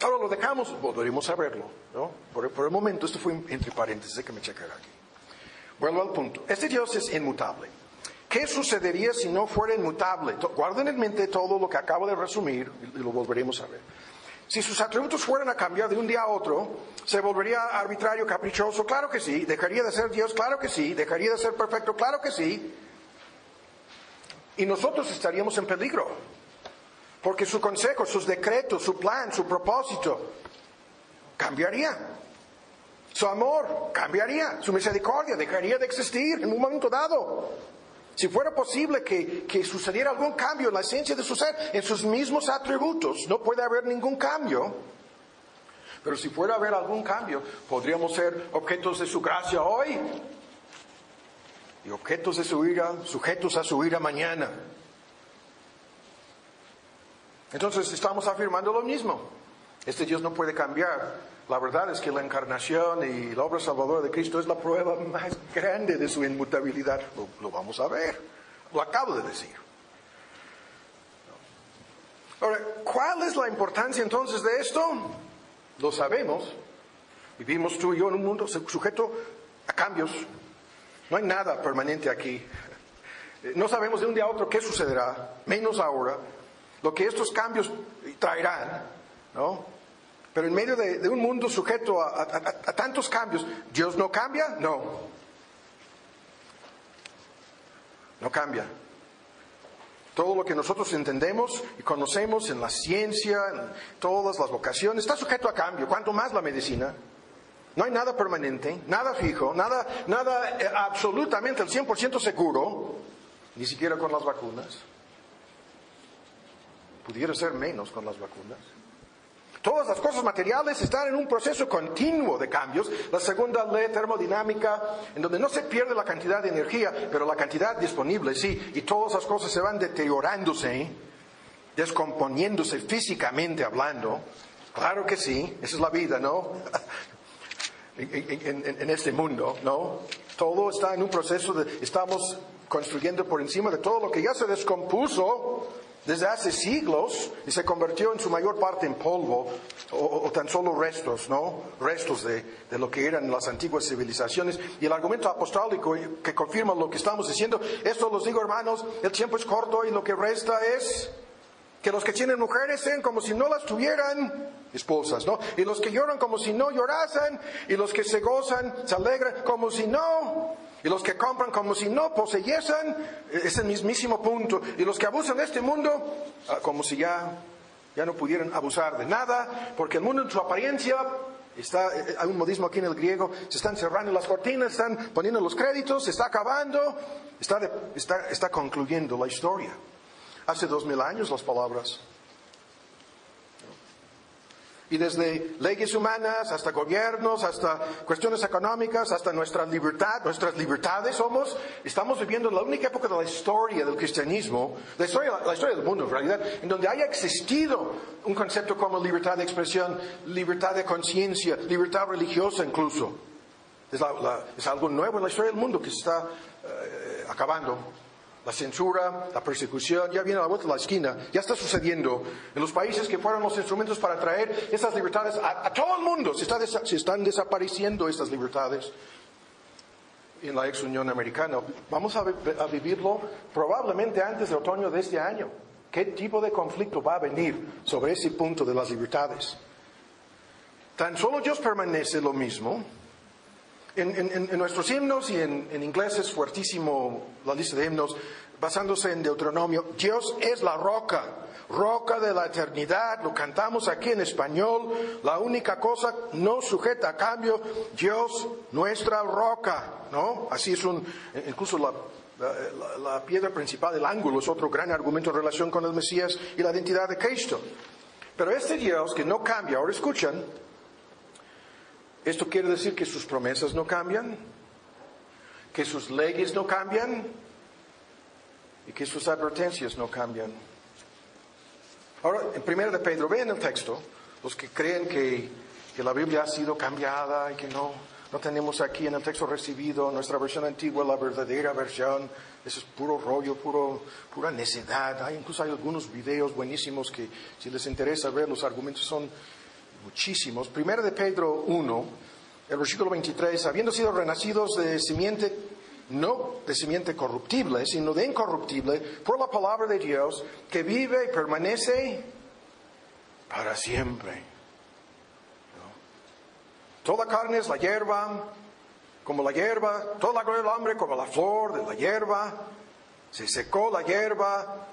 Ahora lo dejamos, volveremos a verlo, ¿no? Por, por el momento, esto fue entre paréntesis, déjame checar aquí. Vuelvo al punto. Este Dios es inmutable. ¿Qué sucedería si no fuera inmutable? Guarden en mente todo lo que acabo de resumir y lo volveremos a ver. Si sus atributos fueran a cambiar de un día a otro, ¿se volvería arbitrario, caprichoso? Claro que sí. ¿Dejaría de ser Dios? Claro que sí. ¿Dejaría de ser perfecto? Claro que sí. Y nosotros estaríamos en peligro. Porque su consejo, sus decretos, su plan, su propósito cambiaría. Su amor cambiaría. Su misericordia dejaría de existir en un momento dado. Si fuera posible que, sucediera algún cambio en la esencia de su ser, en sus mismos atributos, no puede haber ningún cambio. Pero si fuera a haber algún cambio, podríamos ser objetos de su gracia hoy y objetos de su ira, sujetos a su ira mañana. Entonces estamos afirmando lo mismo. Este Dios no puede cambiar. La verdad es que la encarnación y la obra salvadora de Cristo es la prueba más grande de su inmutabilidad. Lo, vamos a ver. Lo acabo de decir. Ahora, ¿cuál es la importancia entonces de esto? Lo sabemos. Vivimos tú y yo en un mundo sujeto a cambios. No hay nada permanente aquí. No sabemos de un día a otro qué sucederá, menos ahora, lo que estos cambios traerán, ¿no? Pero en medio de, un mundo sujeto a- a tantos cambios, ¿Dios no cambia? No. No cambia. Todo lo que nosotros entendemos y conocemos en la ciencia, en todas las vocaciones, está sujeto a cambio. Cuanto más la medicina. No hay nada permanente, nada fijo, nada, nada eh, absolutamente al 100% seguro, ni siquiera con las vacunas. Pudiera ser menos con las vacunas. Todas las cosas materiales están en un proceso continuo de cambios. La segunda ley termodinámica, en donde no se pierde la cantidad de energía, pero la cantidad disponible sí, y todas las cosas se van deteriorándose, descomponiéndose físicamente hablando. Claro que sí, esa es la vida, ¿no? en, en, en este mundo, ¿no? Todo está en un proceso de, estamos construyendo por encima de todo lo que ya se descompuso desde hace siglos y se convirtió en su mayor parte en polvo o, o tan solo restos, ¿no? Restos de, de, lo que eran las antiguas civilizaciones. Y el argumento apostólico que confirma lo que estamos diciendo, esto los digo hermanos, el tiempo es corto y lo que resta es que los que tienen mujeres sean como si no las tuvieran esposas, ¿no? Y los que lloran como si no llorasen, y los que se gozan, se alegran como si no, y los que compran como si no poseyesen, es el mismísimo punto, y los que abusan de este mundo, ah, como si ya, ya no pudieran abusar de nada, porque el mundo en su apariencia Está, eh, hay un modismo aquí en el griego, se están cerrando las cortinas, están poniendo los créditos, se está acabando, está, está, está concluyendo la historia. Hace dos mil años las palabras. Y desde leyes humanas hasta gobiernos, hasta cuestiones económicas, hasta nuestra libertad, nuestras libertades somos, estamos viviendo la única época de la historia del cristianismo, la historia, la historia del mundo en realidad, en donde haya existido un concepto como libertad de expresión, libertad de conciencia, libertad religiosa incluso. Es, la, la, algo nuevo en la historia del mundo que está eh, acabando. La censura, la persecución, ya viene a la vuelta de la esquina, ya está sucediendo en los países que fueron los instrumentos para traer esas libertades a, todo el mundo. Se, están desapareciendo estas libertades en la ex Unión Americana. Vamos a, a vivirlo probablemente antes del otoño de este año. ¿Qué tipo de conflicto va a venir sobre ese punto de las libertades? Tan solo Dios permanece lo mismo, en, en, en, nuestros himnos y en, en, inglés es fuertísimo la lista de himnos, basándose en Deuteronomio, Dios es la roca, roca de la eternidad, lo cantamos aquí en español, la única cosa no sujeta a cambio, Dios nuestra roca, ¿no? Así es un, incluso la, la, la piedra principal, el ángulo, es otro gran argumento en relación con el Mesías y la identidad de Cristo. Pero este Dios que no cambia, ahora escuchan, ¿Esto quiere decir que sus promesas no cambian? ¿Que sus leyes no cambian? ¿Y que sus advertencias no cambian? Ahora, en primera de Pedro, vean el texto, los que creen que, que la Biblia ha sido cambiada y que no, no tenemos aquí en el texto recibido nuestra versión antigua, la verdadera versión, eso es puro rollo, puro, pura necedad. Hay, incluso hay algunos videos buenísimos que si les interesa ver, los argumentos son muchísimos. Primero de Pedro 1, el versículo 23, habiendo sido renacidos de simiente, no de simiente corruptible, sino de incorruptible, por la palabra de Dios, que vive y permanece para siempre. ¿No? Toda carne es la hierba, como la hierba, toda la gloria del hombre como la flor de la hierba. Se secó la hierba,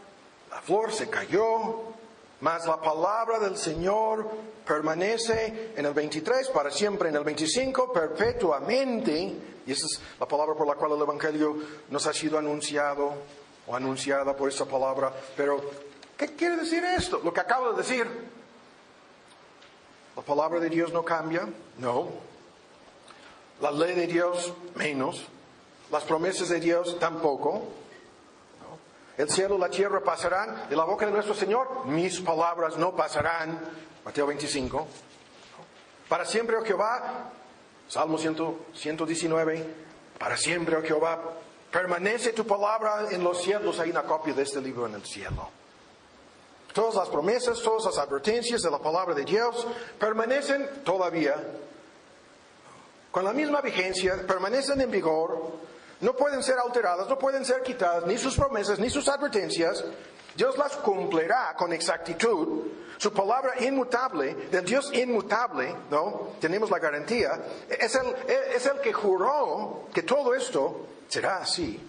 la flor se cayó, mas la palabra del Señor permanece en el 23 para siempre, en el 25 perpetuamente. Y esa es la palabra por la cual el Evangelio nos ha sido anunciado o anunciada por esa palabra. Pero, ¿qué quiere decir esto? Lo que acabo de decir. La palabra de Dios no cambia, no. La ley de Dios menos. Las promesas de Dios tampoco. El cielo y la tierra pasarán de la boca de nuestro Señor, mis palabras no pasarán. Mateo 25. Para siempre, oh Jehová, Salmo 119, para siempre, oh Jehová, permanece tu palabra en los cielos. Hay una copia de este libro en el cielo. Todas las promesas, todas las advertencias de la palabra de Dios permanecen todavía con la misma vigencia, permanecen en vigor no pueden ser alteradas, no pueden ser quitadas, ni sus promesas, ni sus advertencias. Dios las cumplirá con exactitud. Su palabra inmutable, del Dios inmutable, ¿no? Tenemos la garantía. Es el, es el que juró que todo esto será así.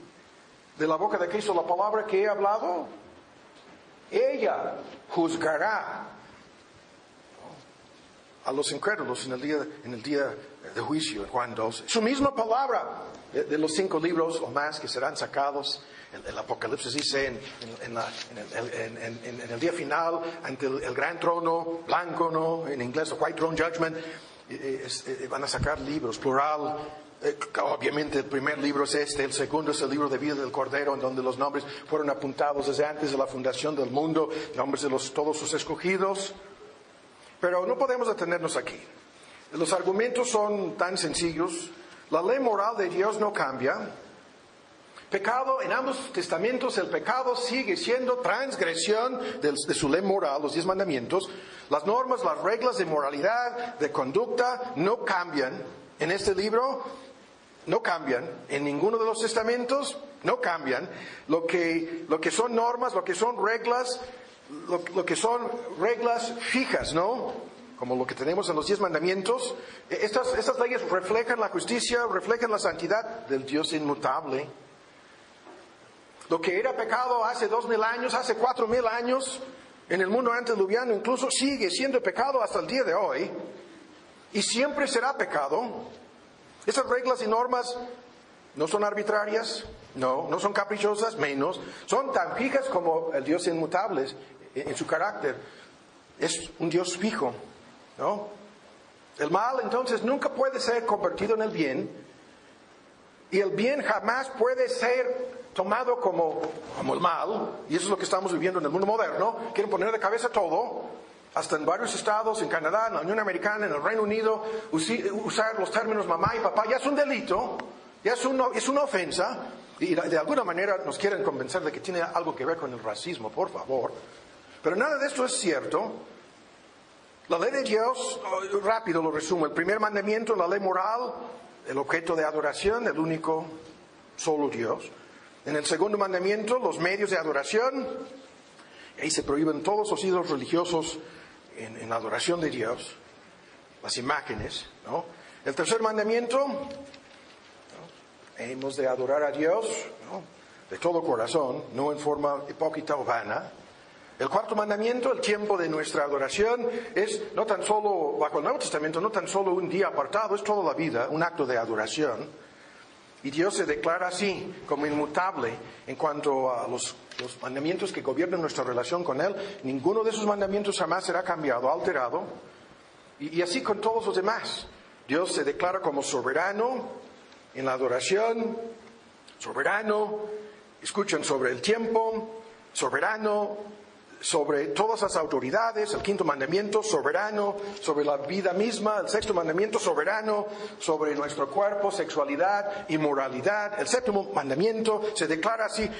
De la boca de Cristo, la palabra que he hablado, ella juzgará a los incrédulos en el día, en el día de juicio, Juan 12. Su misma palabra de, de, los cinco libros o más que serán sacados. El, el Apocalipsis dice en, en, la, el, en, el día final, ante el, gran trono blanco, ¿no? En inglés, the White Throne Judgment, es, es, van a sacar libros, plural. Eh, obviamente el primer libro es este, el segundo es el libro de vida del Cordero, en donde los nombres fueron apuntados desde antes de la fundación del mundo, nombres de los, todos sus escogidos. Pero no podemos detenernos aquí. Los argumentos son tan sencillos. La ley moral de Dios no cambia. Pecado, en ambos testamentos, el pecado sigue siendo transgresión de, su ley moral, los diez mandamientos. Las normas, las reglas de moralidad, de conducta, no cambian. En este libro, no cambian. En ninguno de los testamentos, no cambian. Lo que, lo que son normas, lo que son reglas, lo, lo que son reglas fijas, ¿no? como lo que tenemos en los diez mandamientos, estas, estas leyes reflejan la justicia, reflejan la santidad del Dios inmutable. Lo que era pecado hace dos mil años, hace cuatro mil años, en el mundo antediluviano incluso, sigue siendo pecado hasta el día de hoy. Y siempre será pecado. Esas reglas y normas no son arbitrarias, no, no son caprichosas, menos. Son tan fijas como el Dios inmutable en su carácter. Es un Dios fijo. ¿No? El mal entonces nunca puede ser convertido en el bien y el bien jamás puede ser tomado como, el mal, y eso es lo que estamos viviendo en el mundo moderno, quieren poner de cabeza todo, hasta en varios estados, en Canadá, en la Unión Americana, en el Reino Unido, usar los términos mamá y papá ya es un delito, ya es, es una ofensa, y de alguna manera nos quieren convencer de que tiene algo que ver con el racismo, por favor. Pero nada de esto es cierto. La ley de Dios, oh, rápido lo resumo, el primer mandamiento, la ley moral, el objeto de adoración, el único, solo Dios. En el segundo mandamiento, los medios de adoración, ahí se prohíben todos los ídolos religiosos en, la adoración de Dios, las imágenes, ¿no? El tercer mandamiento, hemos de adorar a Dios de todo corazón, no en forma hipócrita o vana. El cuarto mandamiento, el tiempo de nuestra adoración, es no tan solo, bajo el Nuevo Testamento, no tan solo un día apartado, es toda la vida, un acto de adoración. Y Dios se declara así, como inmutable en cuanto a los, mandamientos que gobiernan nuestra relación con Él. Ninguno de esos mandamientos jamás será cambiado, alterado. Y, así con todos los demás. Dios se declara como soberano en la adoración, soberano, escuchan sobre el tiempo, soberano sobre todas las autoridades, el quinto mandamiento soberano, sobre la vida misma, el sexto mandamiento soberano, sobre nuestro cuerpo, sexualidad y moralidad, el séptimo mandamiento se declara así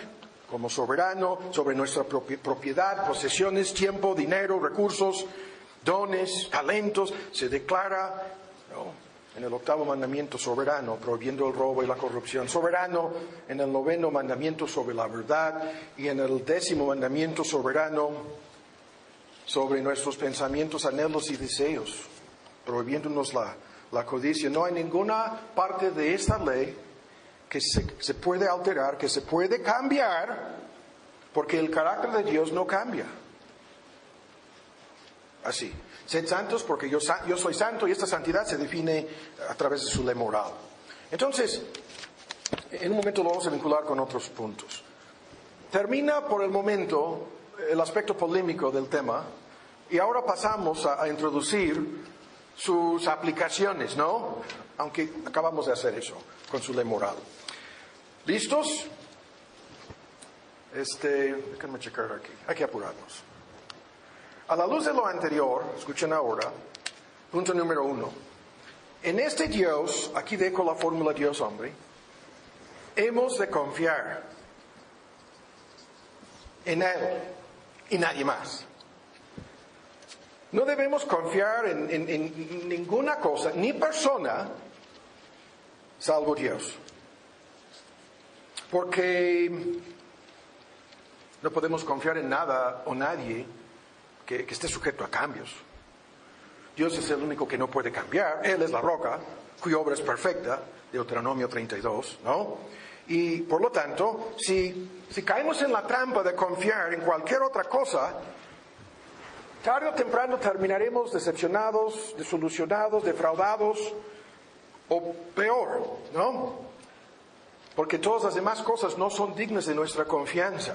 como soberano sobre nuestra propiedad, posesiones, tiempo, dinero, recursos, dones, talentos, se declara en el octavo mandamiento soberano, prohibiendo el robo y la corrupción, soberano en el noveno mandamiento sobre la verdad y en el décimo mandamiento soberano sobre nuestros pensamientos, anhelos y deseos, prohibiéndonos la, codicia. No hay ninguna parte de esta ley que se, se puede alterar, que se puede cambiar, porque el carácter de Dios no cambia. Así. Sed santos porque yo, yo soy santo y esta santidad se define a través de su ley moral. Entonces, en un momento lo vamos a vincular con otros puntos. Termina por el momento el aspecto polémico del tema y ahora pasamos a, a introducir sus aplicaciones, ¿no? Aunque acabamos de hacer eso con su ley moral. ¿Listos? Este, déjenme checar aquí. Hay que apurarnos. A la luz de lo anterior, escuchen ahora, punto número uno. En este Dios, aquí dejo la fórmula Dios hombre, hemos de confiar en Él y nadie más. No debemos confiar en, en ninguna cosa, ni persona, salvo Dios. Porque no podemos confiar en nada o nadie que, esté sujeto a cambios. Dios es el único que no puede cambiar. Él es la roca, cuya obra es perfecta, Deuteronomio 32, ¿no? Y por lo tanto, si, si caemos en la trampa de confiar en cualquier otra cosa, tarde o temprano terminaremos decepcionados, desolucionados, defraudados, o peor, ¿no? Porque todas las demás cosas no son dignas de nuestra confianza.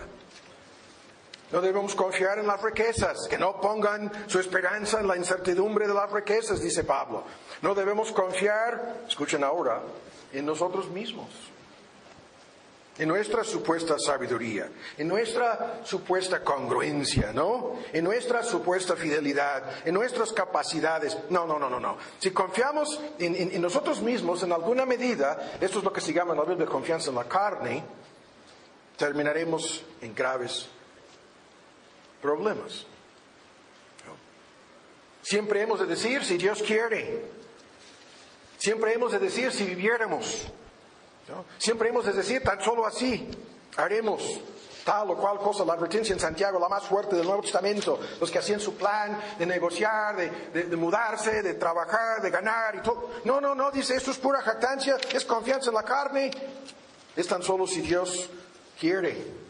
No debemos confiar en las riquezas, que no pongan su esperanza en la incertidumbre de las riquezas, dice Pablo. No debemos confiar, escuchen ahora, en nosotros mismos. en nuestra supuesta sabiduría, en nuestra supuesta congruencia, ¿no? En nuestra supuesta fidelidad, en nuestras capacidades. No, no, no, no, no. Si confiamos en, nosotros mismos en alguna medida, esto es lo que se llama la Biblia confianza en la carne, terminaremos en graves problemas. Siempre hemos de decir si Dios quiere. Siempre hemos de decir si viviéramos. Siempre hemos de decir tan solo así haremos tal o cual cosa. La advertencia en Santiago, la más fuerte del Nuevo Testamento, los que hacían su plan de negociar, de, mudarse, de trabajar, de ganar y todo. No, no, no, dice esto es pura jactancia, es confianza en la carne. Es tan solo si Dios quiere,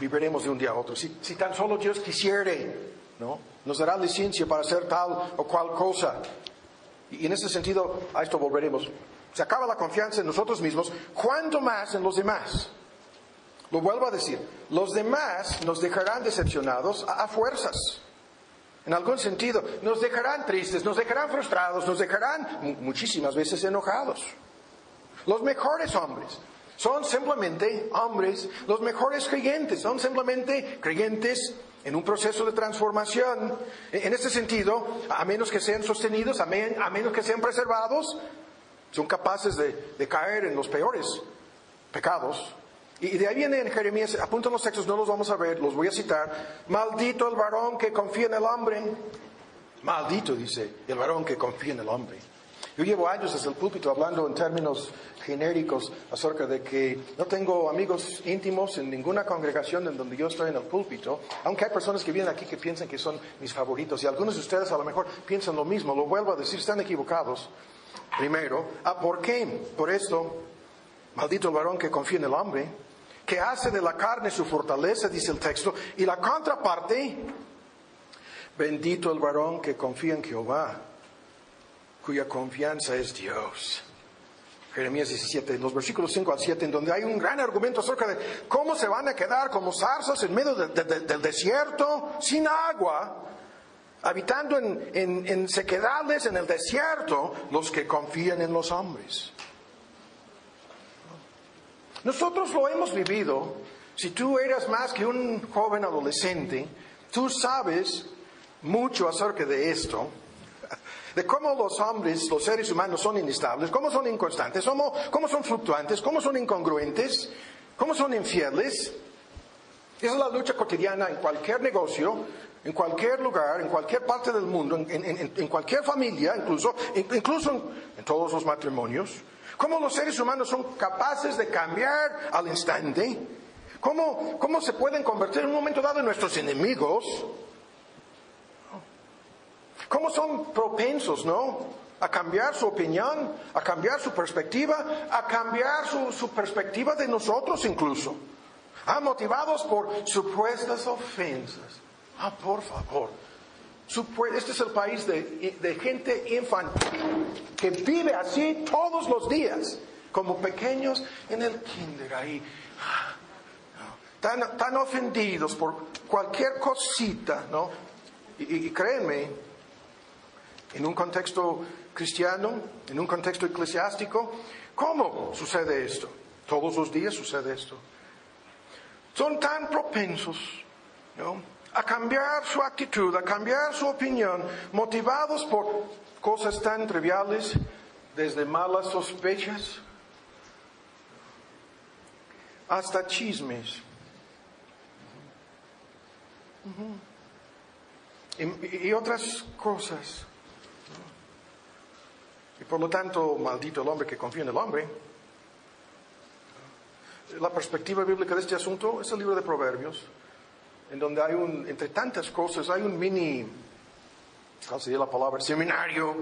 viviremos de un día a otro. Si, si tan solo Dios quisiere, ¿no? Nos dará licencia para hacer tal o cual cosa. Y en ese sentido, a esto volveremos. Se acaba la confianza en nosotros mismos, ¿cuánto más en los demás? Lo vuelvo a decir, los demás nos dejarán decepcionados a, fuerzas. En algún sentido, nos dejarán tristes, nos dejarán frustrados, nos dejarán muchísimas veces enojados. Los mejores hombres son simplemente hombres, los mejores creyentes son simplemente creyentes en un proceso de transformación. En este sentido, a menos que sean sostenidos, a, menos que sean preservados, son capaces de, caer en los peores pecados. Y de ahí viene en Jeremías, apuntan los textos, no los vamos a ver, los voy a citar. Maldito el varón que confía en el hombre. Maldito, dice, el varón que confía en el hombre. Yo llevo años desde el púlpito hablando en términos genéricos acerca de que no tengo amigos íntimos en ninguna congregación en donde yo estoy en el púlpito, aunque hay personas que vienen aquí que piensan que son mis favoritos y algunos de ustedes a lo mejor piensan lo mismo, lo vuelvo a decir, están equivocados. Primero, ah, ¿por qué? Por esto, maldito el varón que confía en el hombre, que hace de la carne su fortaleza, dice el texto, y la contraparte, bendito el varón que confía en Jehová cuya confianza es Dios. Jeremías 17, los versículos 5 al 7, en donde hay un gran argumento acerca de cómo se van a quedar como zarzas en medio del desierto, sin agua, habitando en, en sequedades en el desierto, los que confían en los hombres. Nosotros lo hemos vivido. Si tú eras más que un joven adolescente, tú sabes mucho acerca de esto de cómo los hombres, los seres humanos son inestables, cómo son inconstantes, cómo, cómo son fluctuantes, cómo son incongruentes, cómo son infieles. Esa es la lucha cotidiana en cualquier negocio, en cualquier lugar, en cualquier parte del mundo, en, cualquier familia, incluso, incluso en, todos los matrimonios. Cómo los seres humanos son capaces de cambiar al instante. Cómo, cómo se pueden convertir en un momento dado en nuestros enemigos cómo son propensos, ¿no? A cambiar su opinión, a cambiar su perspectiva, a cambiar su, perspectiva de nosotros incluso. Ah, motivados por supuestas ofensas. Ah, por favor. Este es el país de, gente infantil que vive así todos los días, como pequeños en el kinder ahí. Ah, tan, tan ofendidos por cualquier cosita, ¿no? Y, y créeme, en un contexto cristiano, en un contexto eclesiástico. ¿Cómo sucede esto? Todos los días sucede esto. Son tan propensos a cambiar su actitud, a cambiar su opinión, motivados por cosas tan triviales, desde malas sospechas hasta chismes. y otras cosas. Y por lo tanto, maldito el hombre que confía en el hombre. La perspectiva bíblica de este asunto es el libro de Proverbios, en donde hay un, entre tantas cosas, hay un mini, ¿cuál sería la palabra? Seminario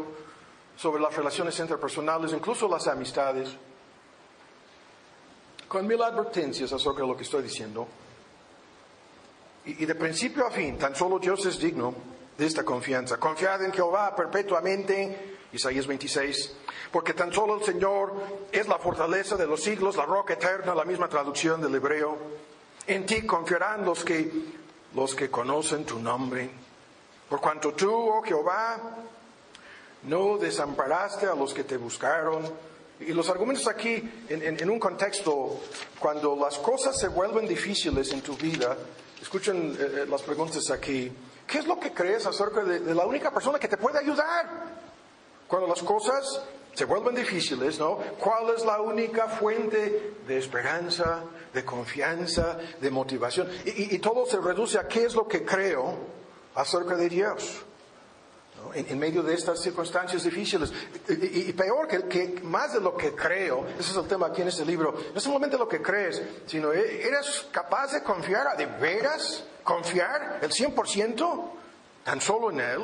sobre las relaciones interpersonales, incluso las amistades, con mil advertencias acerca de lo que estoy diciendo. Y, y de principio a fin, tan solo Dios es digno de esta confianza. Confiad en Jehová perpetuamente Isaías 26, porque tan solo el Señor es la fortaleza de los siglos, la roca eterna, la misma traducción del hebreo. En ti confiarán los que, los que conocen tu nombre. Por cuanto tú, oh Jehová, no desamparaste a los que te buscaron, Y los argumentos aquí, en, en- en un contexto, cuando las cosas se vuelven difíciles en tu vida, escuchen eh, eh, las preguntas aquí. ¿Qué es lo que crees acerca de, de la única persona que te puede ayudar? Cuando las cosas se vuelven difíciles, ¿no? ¿Cuál es la única fuente de esperanza, de confianza, de motivación? Y, y- y todo se reduce a qué es lo que creo acerca de Dios. ¿no? En, en medio de estas circunstancias difíciles. Y, y- peor, que, que más de lo que creo, ese es el tema aquí en este libro, no solamente lo que crees, sino ¿e- ¿eres capaz de confiar, de veras confiar el 100% tan solo en Él?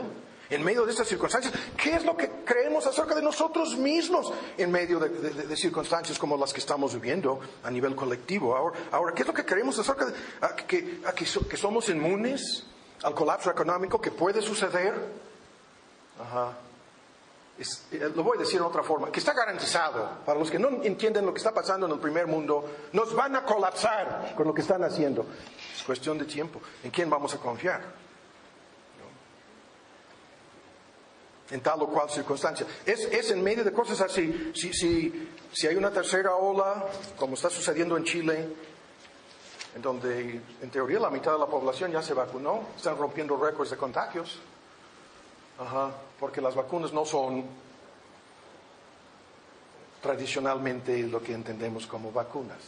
En medio de estas circunstancias, ¿qué es lo que creemos acerca de nosotros mismos en medio de, de- de circunstancias como las que estamos viviendo a nivel colectivo? Ahora, ahora ¿qué es lo que creemos acerca de a que, a que so- que somos inmunes al colapso económico que puede suceder? Ajá. Es- eh, lo voy a decir de otra forma, que está garantizado. Para los que no entienden lo que está pasando en el primer mundo, nos van a colapsar con lo que están haciendo. Es cuestión de tiempo. ¿En quién vamos a confiar? En tal o cual circunstancia. Es, es en medio de cosas así. Si, si, si hay una tercera ola, como está sucediendo en Chile, en donde en teoría la mitad de la población ya se vacunó, están rompiendo récords de contagios. Ajá, porque las vacunas no son tradicionalmente lo que entendemos como vacunas.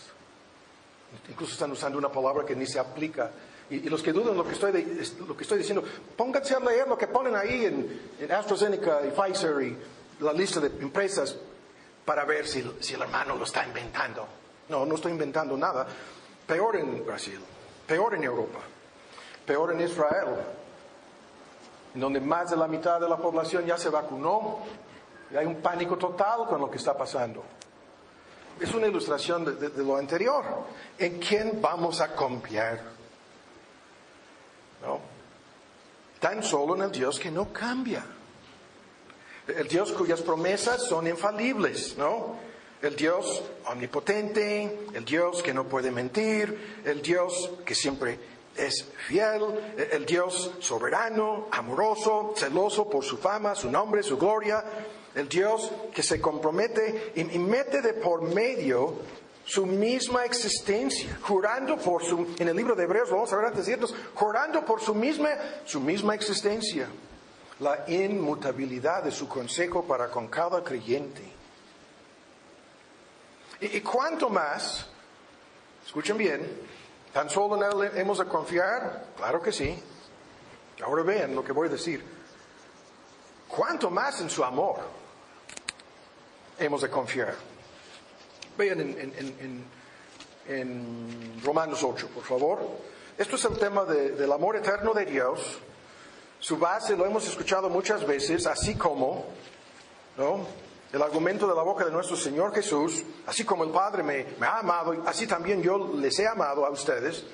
Incluso están usando una palabra que ni se aplica. Y, los que dudan lo que, estoy de- lo que estoy diciendo, pónganse a leer lo que ponen ahí en, en AstraZeneca y Pfizer y la lista de empresas para ver si, si el hermano lo está inventando. No, no estoy inventando nada. Peor en Brasil, peor en Europa, peor en Israel, donde más de la mitad de la población ya se vacunó y hay un pánico total con lo que está pasando. Es una ilustración de, de- de lo anterior. ¿En quién vamos a confiar? Tan solo en el Dios que no cambia. El Dios cuyas promesas son infalibles, ¿no? El Dios omnipotente, el Dios que no puede mentir, el Dios que siempre es fiel, el Dios soberano, amoroso, celoso por su fama, su nombre, su gloria, el Dios que se compromete y mete de por medio su misma existencia, jurando por su, en el libro de Hebreos, vamos a ver antes de irnos, jurando por su misma, su misma existencia, la inmutabilidad de su consejo para con cada creyente. Y, y cuánto más, escuchen bien, tan solo en Él hemos de confiar, claro que sí. Ahora vean lo que voy a decir. Cuánto más en su amor hemos de confiar. Vean en, Romanos 8, por favor. Esto es el tema de- del amor eterno de Dios. Su base lo hemos escuchado muchas veces, así como, ¿no? El argumento de la boca de nuestro Señor Jesús, así como el Padre me, me ha amado, así también yo les he amado a ustedes.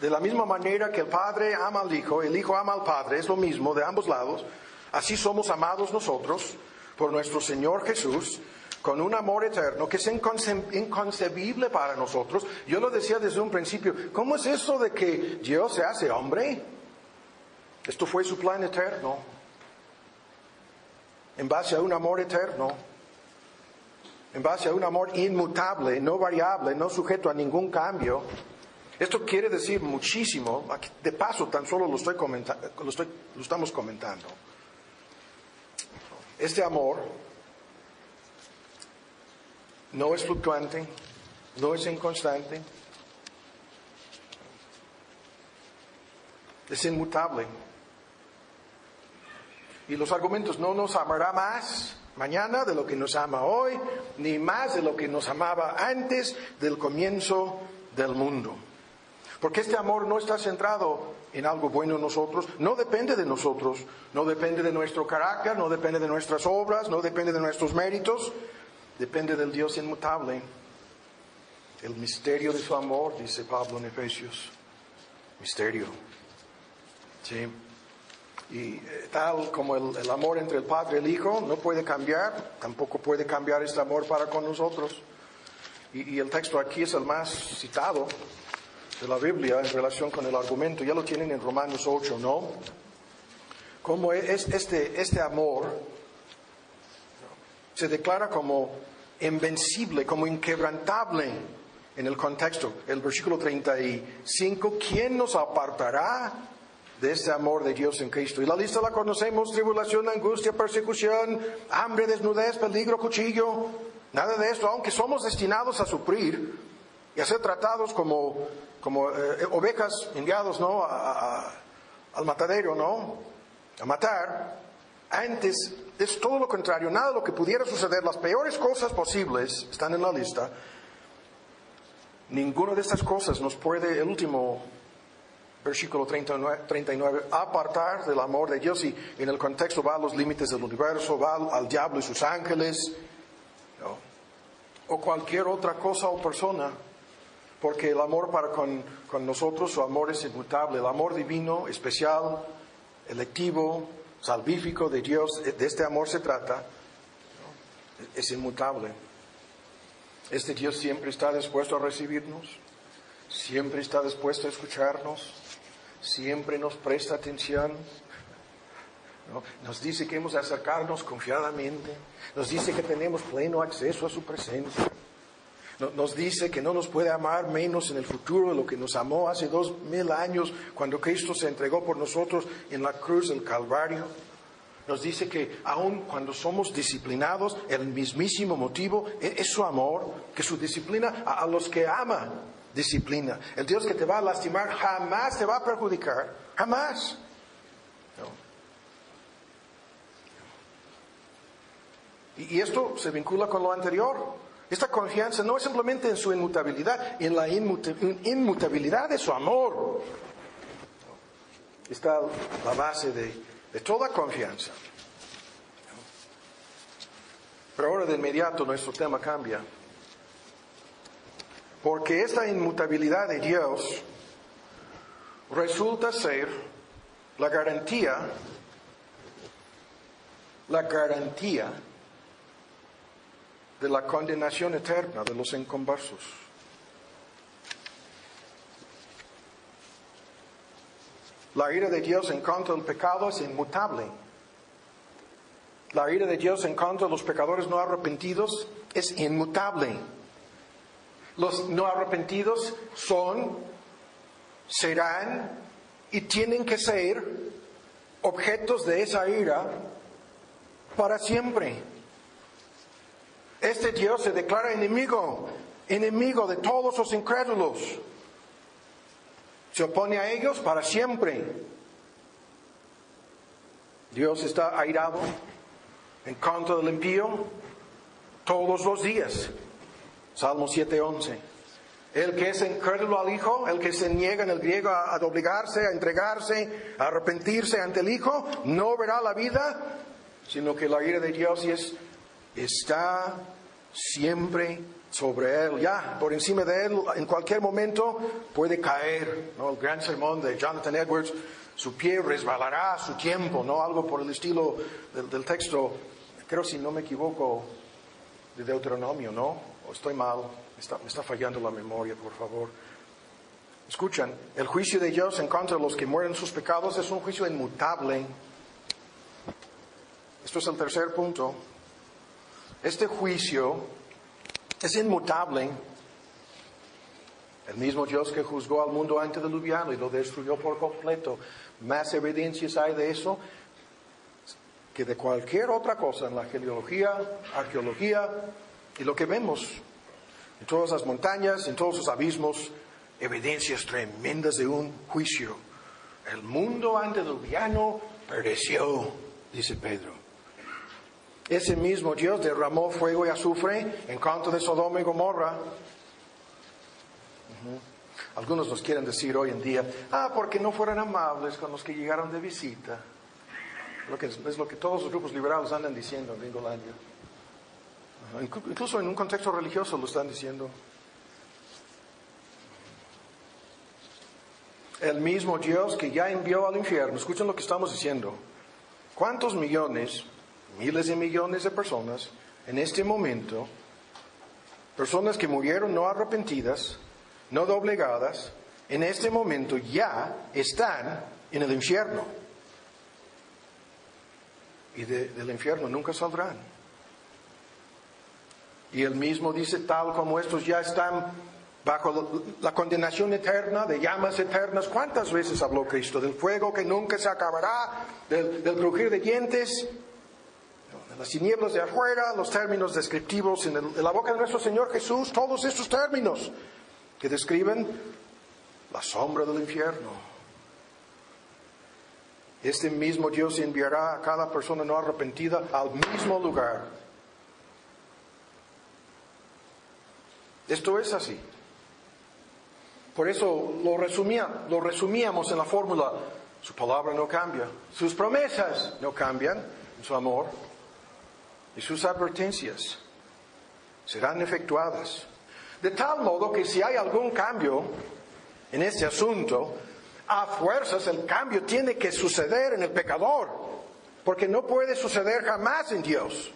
De la misma manera que el Padre ama al Hijo, el Hijo ama al Padre, es lo mismo de ambos lados. Así somos amados nosotros por nuestro Señor Jesús, con un amor eterno que es inconce- inconcebible para nosotros. Yo lo decía desde un principio, ¿cómo es eso de que Dios se hace hombre? Esto fue su plan eterno, en base a un amor eterno, en base a un amor inmutable, no variable, no sujeto a ningún cambio. Esto quiere decir muchísimo, de paso tan solo lo, estoy comenta- lo, estoy- lo estamos comentando. Este amor no es fluctuante, no es inconstante, es inmutable. Y los argumentos no nos amará más mañana de lo que nos ama hoy, ni más de lo que nos amaba antes del comienzo del mundo. Porque este amor no está centrado en algo bueno en nosotros, no depende de nosotros, no depende de nuestro carácter, no depende de nuestras obras, no depende de nuestros méritos, depende del Dios inmutable. El misterio de su amor, dice Pablo en Efesios. Misterio. Sí. Y eh, tal como el, el amor entre el Padre y el Hijo no puede cambiar, tampoco puede cambiar este amor para con nosotros. Y, y el texto aquí es el más citado de la Biblia en relación con el argumento. Ya lo tienen en Romanos 8, ¿no? Cómo es este, este amor se declara como invencible, como inquebrantable en el contexto. El versículo 35, ¿quién nos apartará de este amor de Dios en Cristo? Y la lista la conocemos, tribulación, angustia, persecución, hambre, desnudez, peligro, cuchillo, nada de esto, aunque somos destinados a sufrir y a ser tratados como, como eh, ovejas enviados ¿no? al matadero, ¿no? a matar, antes es todo lo contrario, nada de lo que pudiera suceder, las peores cosas posibles están en la lista. Ninguna de estas cosas nos puede, el último versículo 39, 39, apartar del amor de Dios y en el contexto va a los límites del universo, va al, diablo y sus ángeles, o cualquier otra cosa o persona, porque el amor para con, con nosotros, su amor es inmutable, el amor divino, especial, electivo, salvífico de Dios, de este amor se trata, es inmutable. Este Dios siempre está dispuesto a recibirnos, siempre está dispuesto a escucharnos, siempre nos presta atención. Nos dice que hemos de acercarnos confiadamente, nos dice que tenemos pleno acceso a su presencia. Nos dice que no nos puede amar menos en el futuro de lo que nos amó hace dos mil años cuando Cristo se entregó por nosotros en la cruz del Calvario. Nos dice que aun cuando somos disciplinados, el mismísimo motivo es, su amor, que su disciplina a, los que ama disciplina. El Dios que te va a lastimar jamás te va a perjudicar, jamás. y esto se vincula con lo anterior. Esta confianza no es simplemente en su inmutabilidad, en la inmutabilidad de su amor. Está la base de, toda confianza. Pero ahora de inmediato nuestro tema cambia. Porque esta inmutabilidad de Dios resulta ser la garantía, la garantía de la condenación eterna de los inconversos. La ira de Dios en contra del pecado es inmutable. La ira de Dios en contra de los pecadores no arrepentidos es inmutable. Los no arrepentidos son, serán y tienen que ser objetos de esa ira para siempre. Este Dios se declara enemigo, enemigo de todos los incrédulos. Se opone a ellos para siempre. Dios está airado en contra del impío todos los días. Salmo 7:11. El que es incrédulo al Hijo, el que se niega en el griego a, a, obligarse, a entregarse, a arrepentirse ante el Hijo, no verá la vida, sino que la ira de Dios es, está siempre sobre él, ya por encima de él, en cualquier momento puede caer. ¿no? El gran sermón de Jonathan Edwards, su pie resbalará a su tiempo, ¿no? algo por el estilo del, texto, creo si no me equivoco, de Deuteronomio, ¿no? O estoy mal, me está fallando la memoria, por favor. Escuchan, el juicio de Dios en contra de los que mueren sus pecados es un juicio inmutable. Esto es el tercer punto. Este juicio es inmutable. El mismo Dios que juzgó al mundo antediluviano y lo destruyó por completo. Más evidencias hay de eso que de cualquier otra cosa en la genealogía, arqueología y lo que vemos en todas las montañas, en todos los abismos, evidencias tremendas de un juicio. El mundo antediluviano pereció, dice Pedro. Ese mismo Dios derramó fuego y azufre en contra de Sodoma y Gomorra. Algunos nos quieren decir hoy en día, ah, porque no fueron amables con los que llegaron de visita. Lo que es, lo que todos los grupos liberales andan diciendo en Gringolandia. Incluso en un contexto religioso lo están diciendo. El mismo Dios que ya envió al infierno, escuchen lo que estamos diciendo. ¿Cuántos millones miles de millones de personas en este momento, personas que murieron no arrepentidas, no doblegadas, en este momento ya están en el infierno. Y del infierno nunca saldrán. Y él mismo dice, tal como estos ya están bajo la condenación eterna, de llamas eternas. ¿Cuántas veces habló Cristo? Del fuego que nunca se acabará, del, crujir de dientes, las tinieblas de afuera, los términos descriptivos en, en la boca de nuestro Señor Jesús, todos estos términos que describen la sombra del infierno. Este mismo Dios enviará a cada persona no arrepentida al mismo lugar. Esto es así. Por eso lo, lo resumíamos en la fórmula. Su palabra no cambia. Sus promesas no cambian en su amor. Y sus advertencias serán efectuadas. De tal modo que si hay algún cambio en este asunto, a fuerzas el cambio tiene que suceder en el pecador, porque no puede suceder jamás en Dios.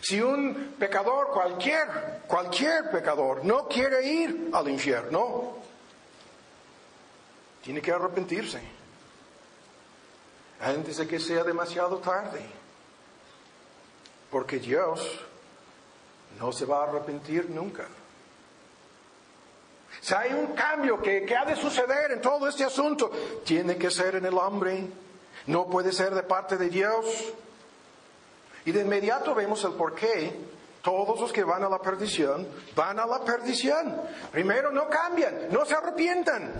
Si un pecador, cualquier, cualquier pecador, no quiere ir al infierno, tiene que arrepentirse antes de que sea demasiado tarde. Porque Dios no se va a arrepentir nunca. Si hay un cambio que, ha de suceder en todo este asunto, tiene que ser en el hombre, no puede ser de parte de Dios. Y de inmediato vemos el por qué todos los que van a la perdición van a la perdición. Primero no cambian, no se arrepientan.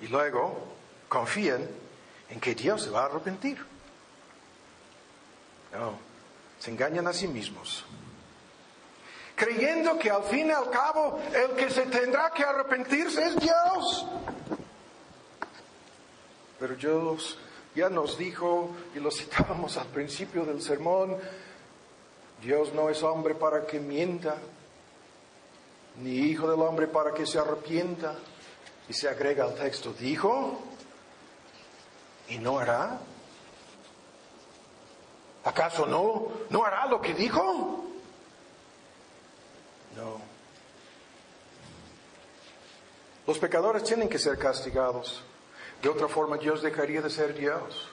Y luego confían en que Dios se va a arrepentir. No, se engañan a sí mismos creyendo que al fin y al cabo el que se tendrá que arrepentirse es Dios. Pero Dios ya nos dijo, y lo citábamos al principio del sermón, Dios no es hombre para que mienta, ni hijo del hombre para que se arrepienta. Y se agrega al texto, dijo, y no hará. ¿Acaso no? ¿No hará lo que dijo? No. Los pecadores tienen que ser castigados. De otra forma Dios dejaría de ser Dios.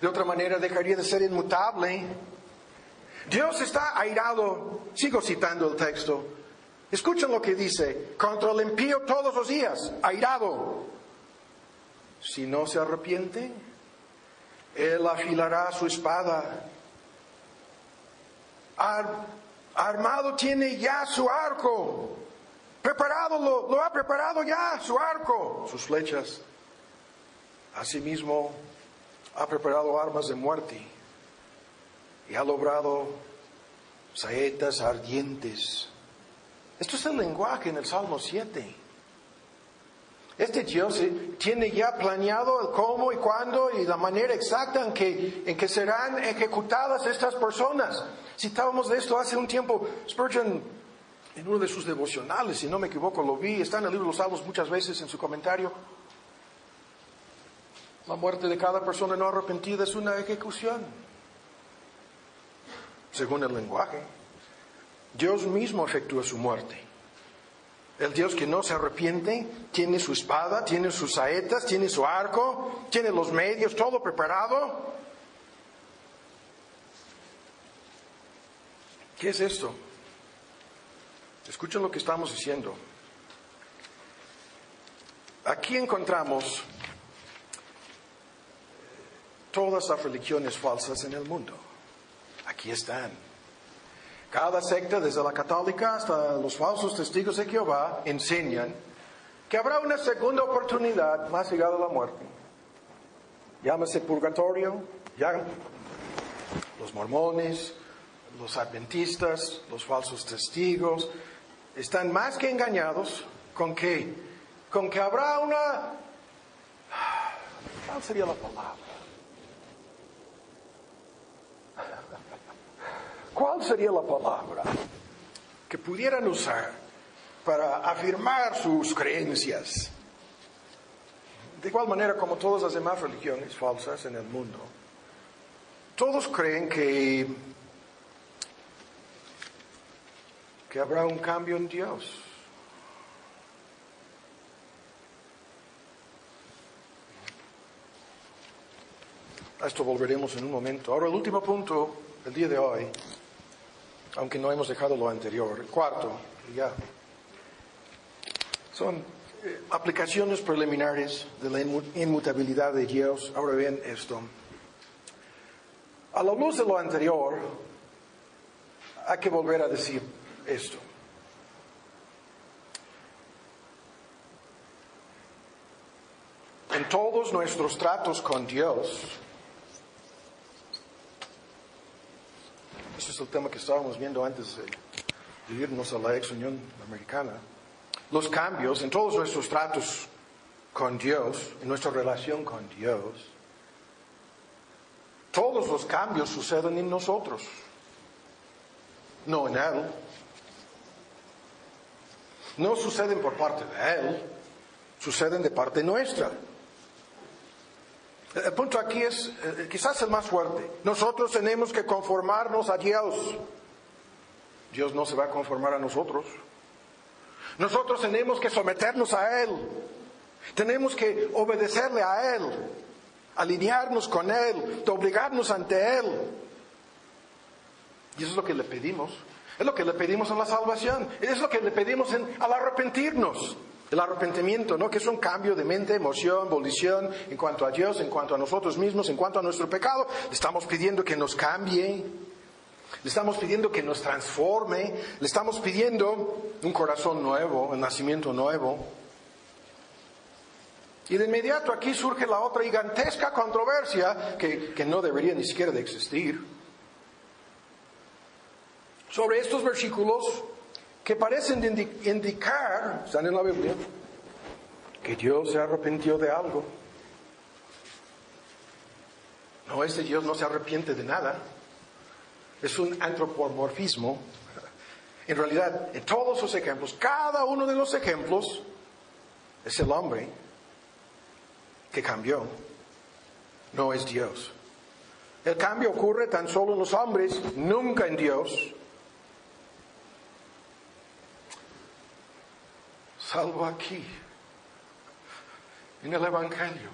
De otra manera dejaría de ser inmutable. Dios está airado. Sigo citando el texto. Escuchen lo que dice. Contra el impío todos los días. Airado. Si no se arrepiente, Él afilará su espada armado tiene ya su arco. Preparado, lo, ha preparado ya, su arco, sus flechas. Asimismo, ha preparado armas de muerte y ha logrado saetas ardientes. Esto es el lenguaje en el Salmo 7. Este Dios tiene ya planeado el cómo y cuándo y la manera exacta en que, en que serán ejecutadas estas personas. Citábamos de esto hace un tiempo. Spurgeon, en uno de sus devocionales, si no me equivoco, lo vi, está en el libro de los Salmos muchas veces en su comentario. La muerte de cada persona no arrepentida es una ejecución, según el lenguaje. Dios mismo efectúa su muerte. El Dios que no se arrepiente tiene su espada, tiene sus saetas, tiene su arco, tiene los medios, todo preparado. ¿Qué es esto? Escuchen lo que estamos diciendo. Aquí encontramos todas las religiones falsas en el mundo. Aquí están. Cada secta, desde la católica hasta los falsos testigos de Jehová, enseñan que habrá una segunda oportunidad más llegada a la muerte. Llámese purgatorio, ya los mormones, los adventistas, los falsos testigos, están más que engañados con que, con que habrá una, ¿cuál sería la palabra? ¿Cuál sería la palabra que pudieran usar para afirmar sus creencias? De igual manera como todas las demás religiones falsas en el mundo, todos creen que, que habrá un cambio en Dios. A esto volveremos en un momento. Ahora el último punto del día de hoy aunque no hemos dejado lo anterior. Cuarto, ya. Son eh, aplicaciones preliminares de la inmutabilidad de Dios. Ahora bien esto. A la luz de lo anterior, hay que volver a decir esto. En todos nuestros tratos con Dios, ese es el tema que estábamos viendo antes de irnos a la ex Unión Americana, los cambios en todos nuestros tratos con Dios, en nuestra relación con Dios, todos los cambios suceden en nosotros, no en Él. No suceden por parte de Él, suceden de parte nuestra. El punto aquí es eh, quizás el más fuerte. Nosotros tenemos que conformarnos a Dios. Dios no se va a conformar a nosotros. Nosotros tenemos que someternos a Él. Tenemos que obedecerle a Él, alinearnos con Él, obligarnos ante Él. Y eso es lo que le pedimos. Es lo que le pedimos en la salvación. Es lo que le pedimos al arrepentirnos. El arrepentimiento, ¿no? Que es un cambio de mente, emoción, volición en cuanto a Dios, en cuanto a nosotros mismos, en cuanto a nuestro pecado. Le estamos pidiendo que nos cambie. Le estamos pidiendo que nos transforme. Le estamos pidiendo un corazón nuevo, un nacimiento nuevo. Y de inmediato aquí surge la otra gigantesca controversia que, que no debería ni siquiera de existir. Sobre estos versículos que parecen indicar, están en la Biblia, que Dios se arrepintió de algo. No, este Dios no se arrepiente de nada. Es un antropomorfismo. En realidad, en todos sus ejemplos, cada uno de los ejemplos es el hombre que cambió. No es Dios. El cambio ocurre tan solo en los hombres, nunca en Dios. Salvo aquí, en el Evangelio.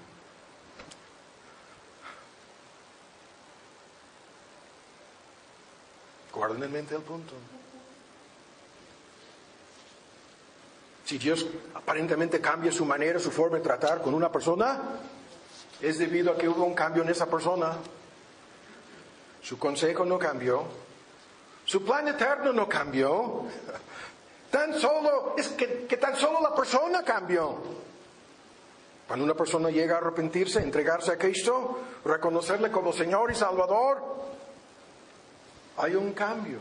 Guarden en mente el punto. Si Dios aparentemente cambia su manera, su forma de tratar con una persona, es debido a que hubo un cambio en esa persona. Su consejo no cambió. Su plan eterno no cambió. Tan solo, es que, que tan solo la persona cambió. Cuando una persona llega a arrepentirse, entregarse a Cristo, reconocerle como Señor y Salvador, hay un cambio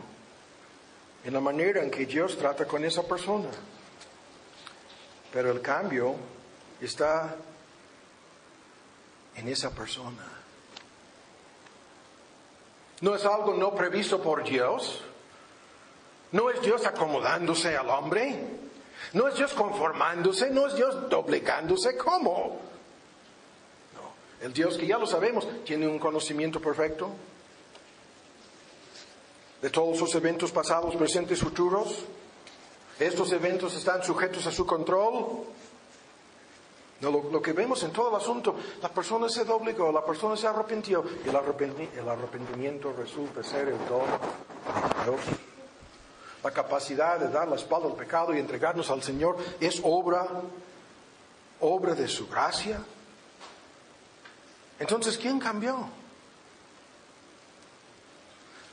en la manera en que Dios trata con esa persona. Pero el cambio está en esa persona. No es algo no previsto por Dios, no es Dios acomodándose al hombre. No es Dios conformándose. No es Dios doblegándose. ¿Cómo? No. El Dios que ya lo sabemos tiene un conocimiento perfecto de todos sus eventos pasados, presentes, futuros. Estos eventos están sujetos a su control. Lo, que vemos en todo el asunto, la persona se doblegó, la persona se arrepintió y el, arrepentimiento resulta ser el don de Dios la capacidad de dar la espalda al pecado y entregarnos al Señor es obra, obra de su gracia. Entonces, ¿quién cambió?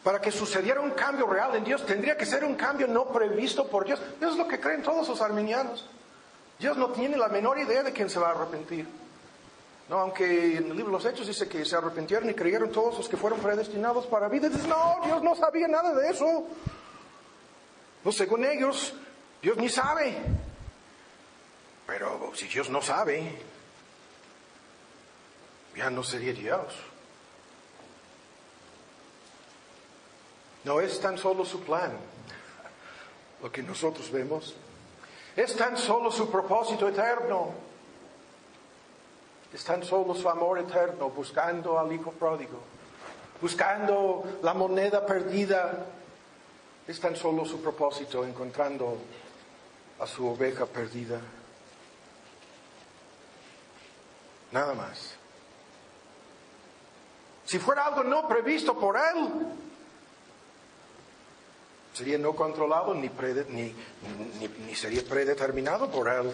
Para que sucediera un cambio real en Dios, tendría que ser un cambio no previsto por Dios. Eso es lo que creen todos los arminianos. Dios no tiene la menor idea de quién se va a arrepentir. No, aunque en el libro de los Hechos dice que se arrepintieron y creyeron todos los que fueron predestinados para vida. No, Dios no sabía nada de eso. No, según ellos, Dios ni sabe. Pero si Dios no sabe, ya no sería Dios. No es tan solo su plan, lo que nosotros vemos. Es tan solo su propósito eterno. Es tan solo su amor eterno, buscando al Hijo pródigo, buscando la moneda perdida es tan solo su propósito encontrando a su oveja perdida. Nada más. Si fuera algo no previsto por Él, Sería no controlado ni, ni, ni, ni sería predeterminado por Él.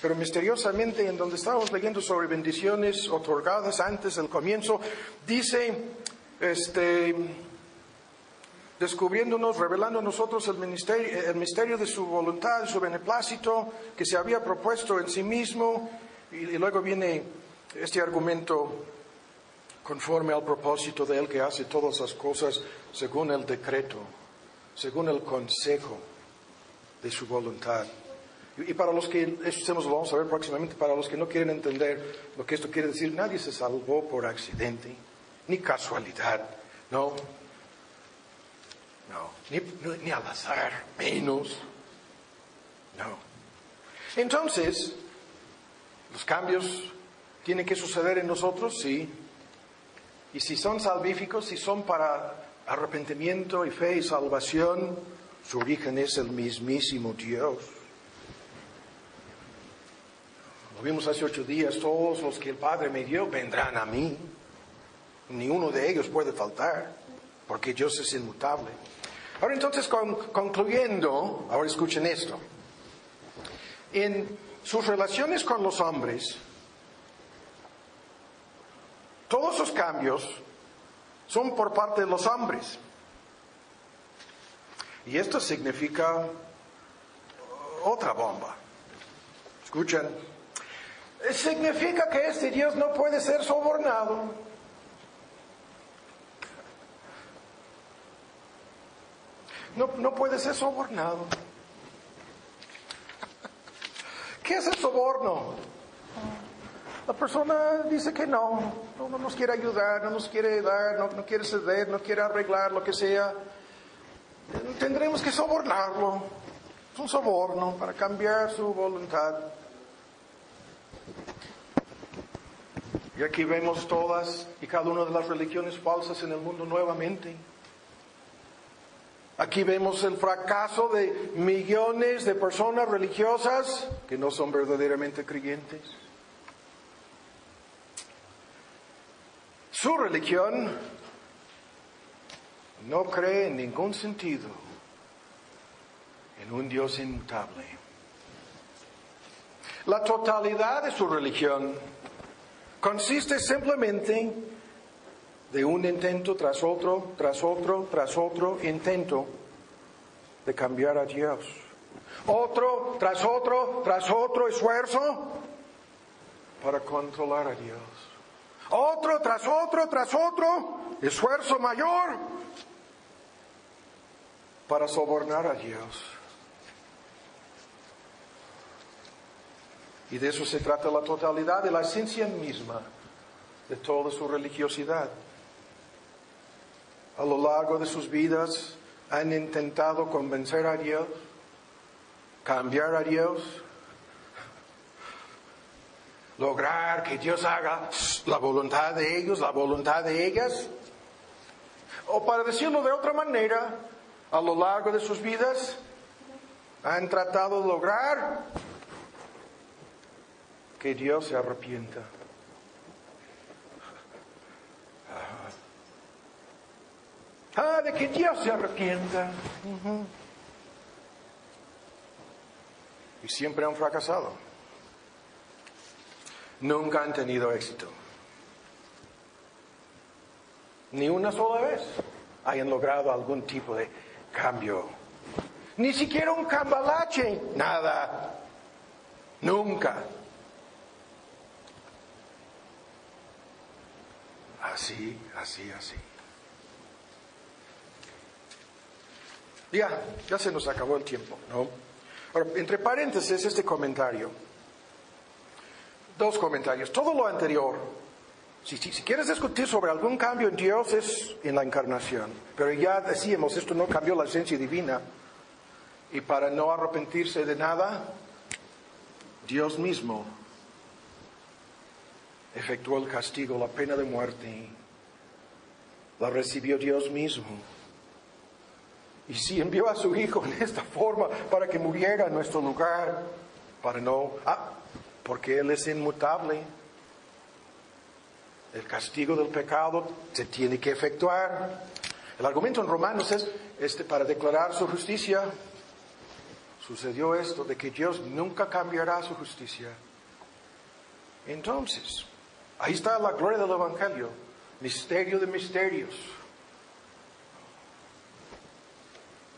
Pero misteriosamente, en donde estábamos leyendo sobre bendiciones otorgadas antes del comienzo, dice, este, descubriéndonos, revelando a nosotros el, ministerio, el misterio de su voluntad, su beneplácito, que se había propuesto en sí mismo, y, y luego viene este argumento conforme al propósito de Él que hace todas las cosas según el decreto, según el consejo de su voluntad. Y, y para los que, eso lo vamos a ver próximamente, para los que no quieren entender lo que esto quiere decir, nadie se salvó por accidente, ni casualidad, no, no, ni, ni al azar, menos, no. Entonces, los cambios tienen que suceder en nosotros, sí, y si son salvíficos, si son para arrepentimiento y fe y salvación, su origen es el mismísimo Dios. Lo vimos hace ocho días, todos los que el Padre me dio vendrán a mí. Ni uno de ellos puede faltar, porque Dios es inmutable. Ahora entonces, con- concluyendo, ahora escuchen esto. En sus relaciones con los hombres, todos esos cambios son por parte de los hombres. Y esto significa otra bomba. Escuchen. Significa que este Dios no puede ser sobornado. No, no puede ser sobornado. ¿Qué es el soborno? La persona dice que no, no, no nos quiere ayudar, no nos quiere dar, no, no quiere ceder, no quiere arreglar, lo que sea. Tendremos que sobornarlo. Es un soborno para cambiar su voluntad. Y aquí vemos todas y cada una de las religiones falsas en el mundo nuevamente. Aquí vemos el fracaso de millones de personas religiosas que no son verdaderamente creyentes. Su religión no cree en ningún sentido en un Dios inmutable. La totalidad de su religión consiste simplemente de un intento tras otro, tras otro, tras otro intento de cambiar a Dios. Otro tras otro, tras otro esfuerzo para controlar a Dios. Otro tras otro, tras otro esfuerzo mayor para sobornar a Dios. Y de eso se trata la totalidad de la esencia misma de toda su religiosidad. A lo largo de sus vidas han intentado convencer a Dios, cambiar a Dios, lograr que Dios haga la voluntad de ellos, la voluntad de ellas. O para decirlo de otra manera, a lo largo de sus vidas han tratado de lograr que Dios se arrepienta. Ah, de que Dios se arrepienta. Y siempre han fracasado. Nunca han tenido éxito. Ni una sola vez hayan logrado algún tipo de cambio. Ni siquiera un cambalache. Nada. Nunca. Así, así, así. Ya, ya se nos acabó el tiempo, ¿no? Ahora, entre paréntesis, este comentario. Dos comentarios. Todo lo anterior, si, si, quieres discutir sobre algún cambio en Dios, es en la encarnación. Pero ya decíamos, esto no cambió la esencia divina. Y para no arrepentirse de nada, Dios mismo efectuó el castigo, la pena de muerte. La recibió Dios mismo. Y si envió a su Hijo en esta forma para que muriera en nuestro lugar, para no... Ah, porque Él es inmutable. El castigo del pecado se tiene que efectuar. El argumento en Romanos es, este, para declarar su justicia, sucedió esto, de que Dios nunca cambiará su justicia. Entonces, ahí está la gloria del Evangelio, misterio de misterios.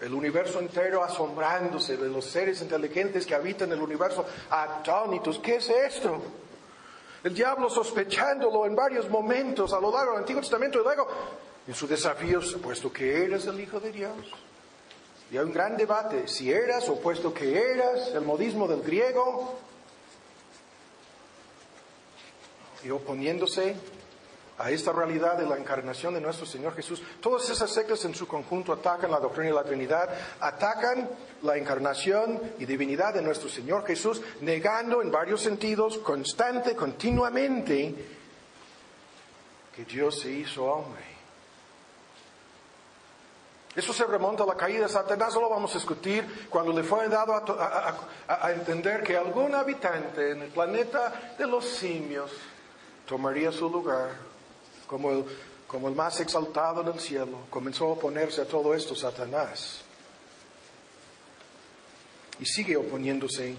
El universo entero asombrándose de los seres inteligentes que habitan el universo, atónitos. ¿Qué es esto? El diablo sospechándolo en varios momentos a lo largo del Antiguo Testamento y luego en su desafío, puesto que eres el Hijo de Dios. Y hay un gran debate, si eras o puesto que eras, el modismo del griego, y oponiéndose a esta realidad de la encarnación de nuestro Señor Jesús. Todas esas sectas en su conjunto atacan la doctrina de la Trinidad, atacan la encarnación y divinidad de nuestro Señor Jesús, negando en varios sentidos, constante, continuamente, que Dios se hizo hombre. Eso se remonta a la caída de Satanás, lo vamos a discutir cuando le fue dado a, a entender que algún habitante en el planeta de los simios tomaría su lugar como el, más exaltado en el cielo. Comenzó a oponerse a todo esto Satanás. Y sigue oponiéndose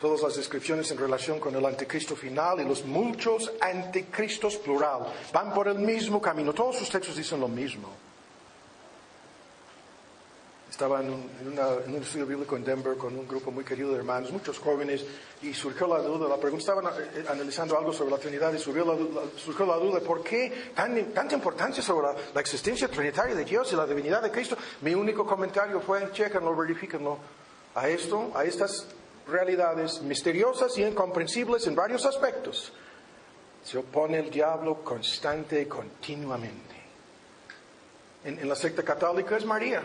todas las descripciones en relación con el anticristo final y los muchos anticristos plural. Van por el mismo camino. Todos sus textos dicen lo mismo. Estaba en un, estudio bíblico en Denver con un grupo muy querido de hermanos, muchos jóvenes, y surgió la duda, la pregunta, estaban eh, analizando algo sobre la Trinidad y surgió la, surgió la duda, ¿por qué tanta importancia sobre la, existencia trinitaria de Dios y la divinidad de Cristo? Mi único comentario fue, chequenlo, verifíquenlo. A esto, a estas realidades misteriosas y incomprensibles en varios aspectos, se opone el diablo constante y continuamente. En, en la secta católica es María.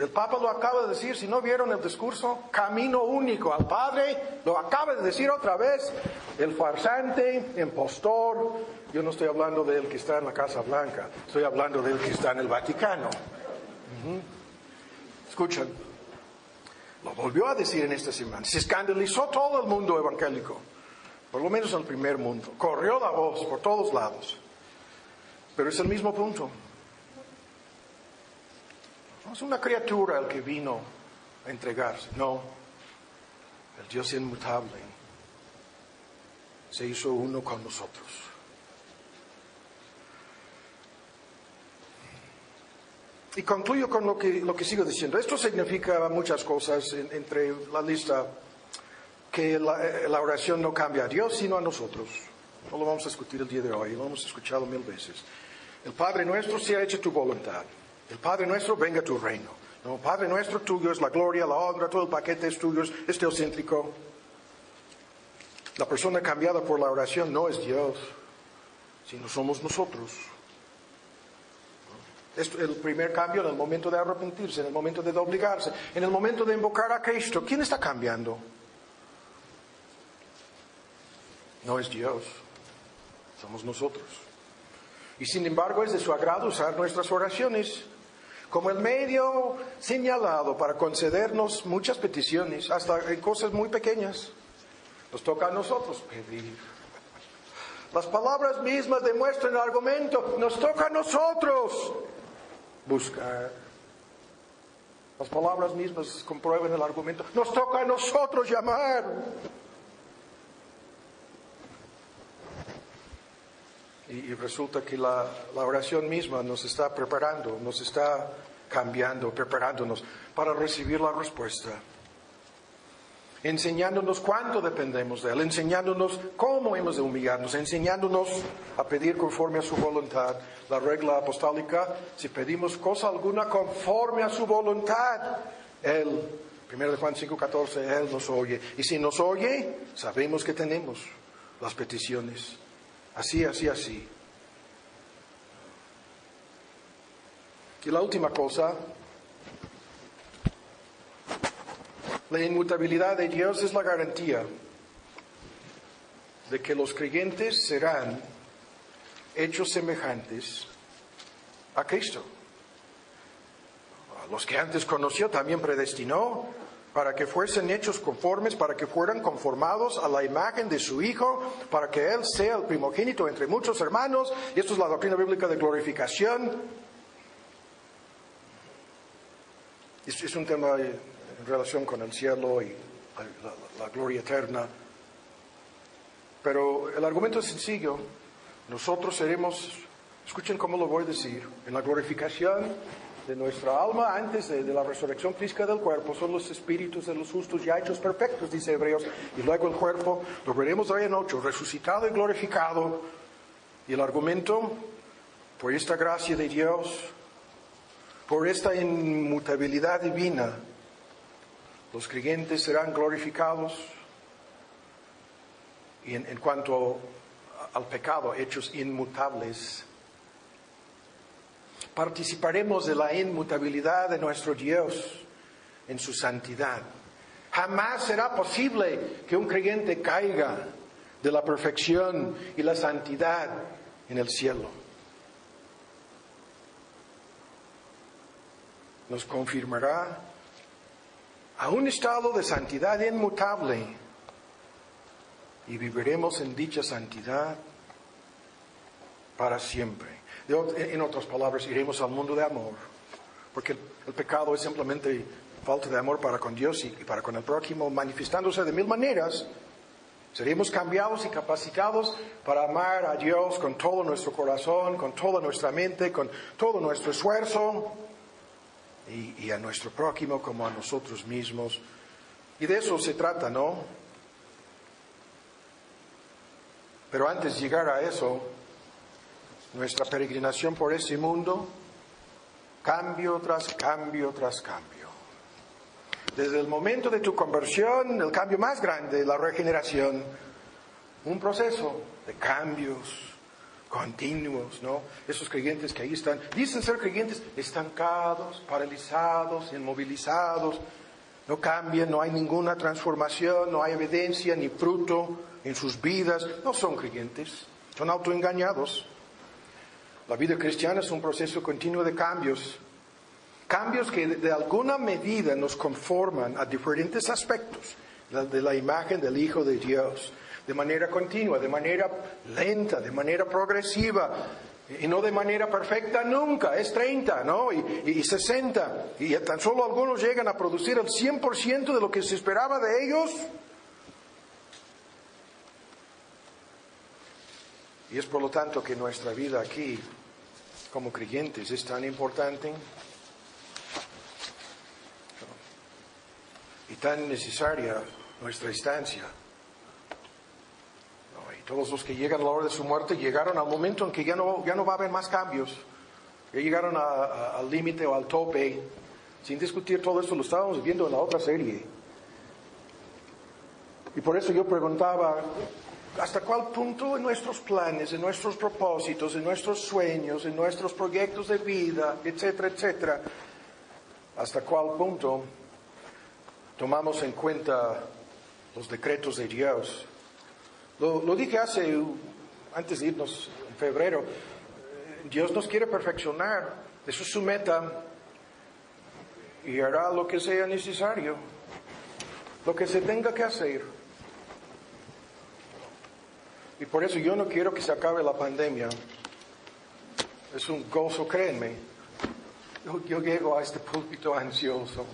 El Papa lo acaba de decir, si no vieron el discurso, camino único al Padre, lo acaba de decir otra vez, el farsante, impostor, yo no estoy hablando del que está en la Casa Blanca, estoy hablando del que está en el Vaticano. Escuchen, lo volvió a decir en esta semana, se escandalizó todo el mundo evangélico, por lo menos en el primer mundo, corrió la voz por todos lados, pero es el mismo punto. No es una criatura el que vino a entregarse, no. El Dios inmutable se hizo uno con nosotros. Y concluyo con lo que, lo que sigo diciendo. Esto significa muchas cosas entre la lista que la, la, oración no cambia a Dios, sino a nosotros. No lo vamos a discutir el día de hoy, lo hemos escuchado mil veces. El Padre nuestro se ha hecho tu voluntad. El Padre nuestro, venga tu reino. No, Padre nuestro, tuyo es la gloria, la honra, todo el paquete es tuyo, es teocéntrico. La persona cambiada por la oración no es Dios, sino somos nosotros. El primer cambio en el momento de arrepentirse, en el momento de obligarse, en el momento de invocar a Cristo. ¿Quién está cambiando? No es Dios, somos nosotros. Y sin embargo es de su agrado usar nuestras oraciones como el medio señalado para concedernos muchas peticiones, hasta en cosas muy pequeñas. Nos toca a nosotros pedir. Las palabras mismas demuestran el argumento, nos toca a nosotros buscar. Las palabras mismas comprueban el argumento, nos toca a nosotros llamar. Y, resulta que la, oración misma nos está preparando, nos está cambiando, preparándonos para recibir la respuesta. Enseñándonos cuánto dependemos de Él, enseñándonos cómo hemos de humillarnos, enseñándonos a pedir conforme a su voluntad. La regla apostólica, si pedimos cosa alguna conforme a su voluntad, Él, 1 Juan 5:14, Él nos oye. Y si nos oye, sabemos que tenemos las peticiones Así, así, así. Y la última cosa, la inmutabilidad de Dios es la garantía de que los creyentes serán hechos semejantes a Cristo. A los que antes conoció también predestinó para que fuesen hechos conformes, para que fueran conformados a la imagen de su Hijo, para que Él sea el primogénito entre muchos hermanos. Y esto es la doctrina bíblica de glorificación. Es, un tema en relación con el cielo y la gloria eterna. Pero el argumento es sencillo. Nosotros seremos, escuchen cómo lo voy a decir, en la glorificación de nuestra alma antes de, la resurrección física del cuerpo, son los espíritus de los justos ya hechos perfectos, dice Hebreos, y luego el cuerpo lo veremos hoy en ocho, resucitado y glorificado. Y el argumento, por esta gracia de Dios, por esta inmutabilidad divina, los creyentes serán glorificados y en cuanto al pecado, hechos inmutables, participaremos de la inmutabilidad de nuestro Dios en su santidad. Jamás será posible que un creyente caiga de la perfección y la santidad en el cielo. Nos confirmará a un estado de santidad inmutable y viviremos en dicha santidad para siempre. En otras palabras, iremos al mundo de amor, porque el, el pecado es simplemente falta de amor para con Dios y, y para con el prójimo, manifestándose de mil maneras. Seremos cambiados y capacitados para amar a Dios con todo nuestro corazón, con toda nuestra mente, con todo nuestro esfuerzo y, y a nuestro prójimo como a nosotros mismos. Y de eso se trata, ¿no? Pero antes de llegar a eso, nuestra peregrinación por ese mundo, cambio tras cambio tras cambio. Desde el momento de tu conversión, el cambio más grande, la regeneración, un proceso de cambios continuos, ¿no? Esos creyentes que ahí están, dicen ser creyentes estancados, paralizados, inmovilizados, no cambian, no hay ninguna transformación, no hay evidencia ni fruto en sus vidas, no son creyentes, son autoengañados. La vida cristiana es un proceso continuo de cambios, cambios que de, alguna medida nos conforman a diferentes aspectos de la imagen del Hijo de Dios, de manera continua, de manera lenta, de manera progresiva, y no de manera perfecta nunca, es 30, ¿no? Y, y 60, y tan solo algunos llegan a producir el 100% de lo que se esperaba de ellos. Y es por lo tanto que nuestra vida aquí, como creyentes, es tan importante y tan necesaria nuestra estancia. Y todos los que llegan a la hora de su muerte llegaron al momento en que ya no, ya no va a haber más cambios. Ya llegaron a- al límite o al tope. Sin discutir todo esto, lo estábamos viendo en la otra serie. Y por eso yo preguntaba, ¿hasta cuál punto en nuestros planes, en nuestros propósitos, en nuestros sueños, en nuestros proyectos de vida, etcétera, etcétera, hasta cuál punto tomamos en cuenta los decretos de Dios? Lo, lo dije hace, antes de irnos en febrero, Dios nos quiere perfeccionar, eso es su meta, y hará lo que sea necesario, lo que se tenga que hacer. Y por eso yo no quiero que se acabe la pandemia. Es un gozo, créenme. Yo, yo llego a este púlpito ansioso.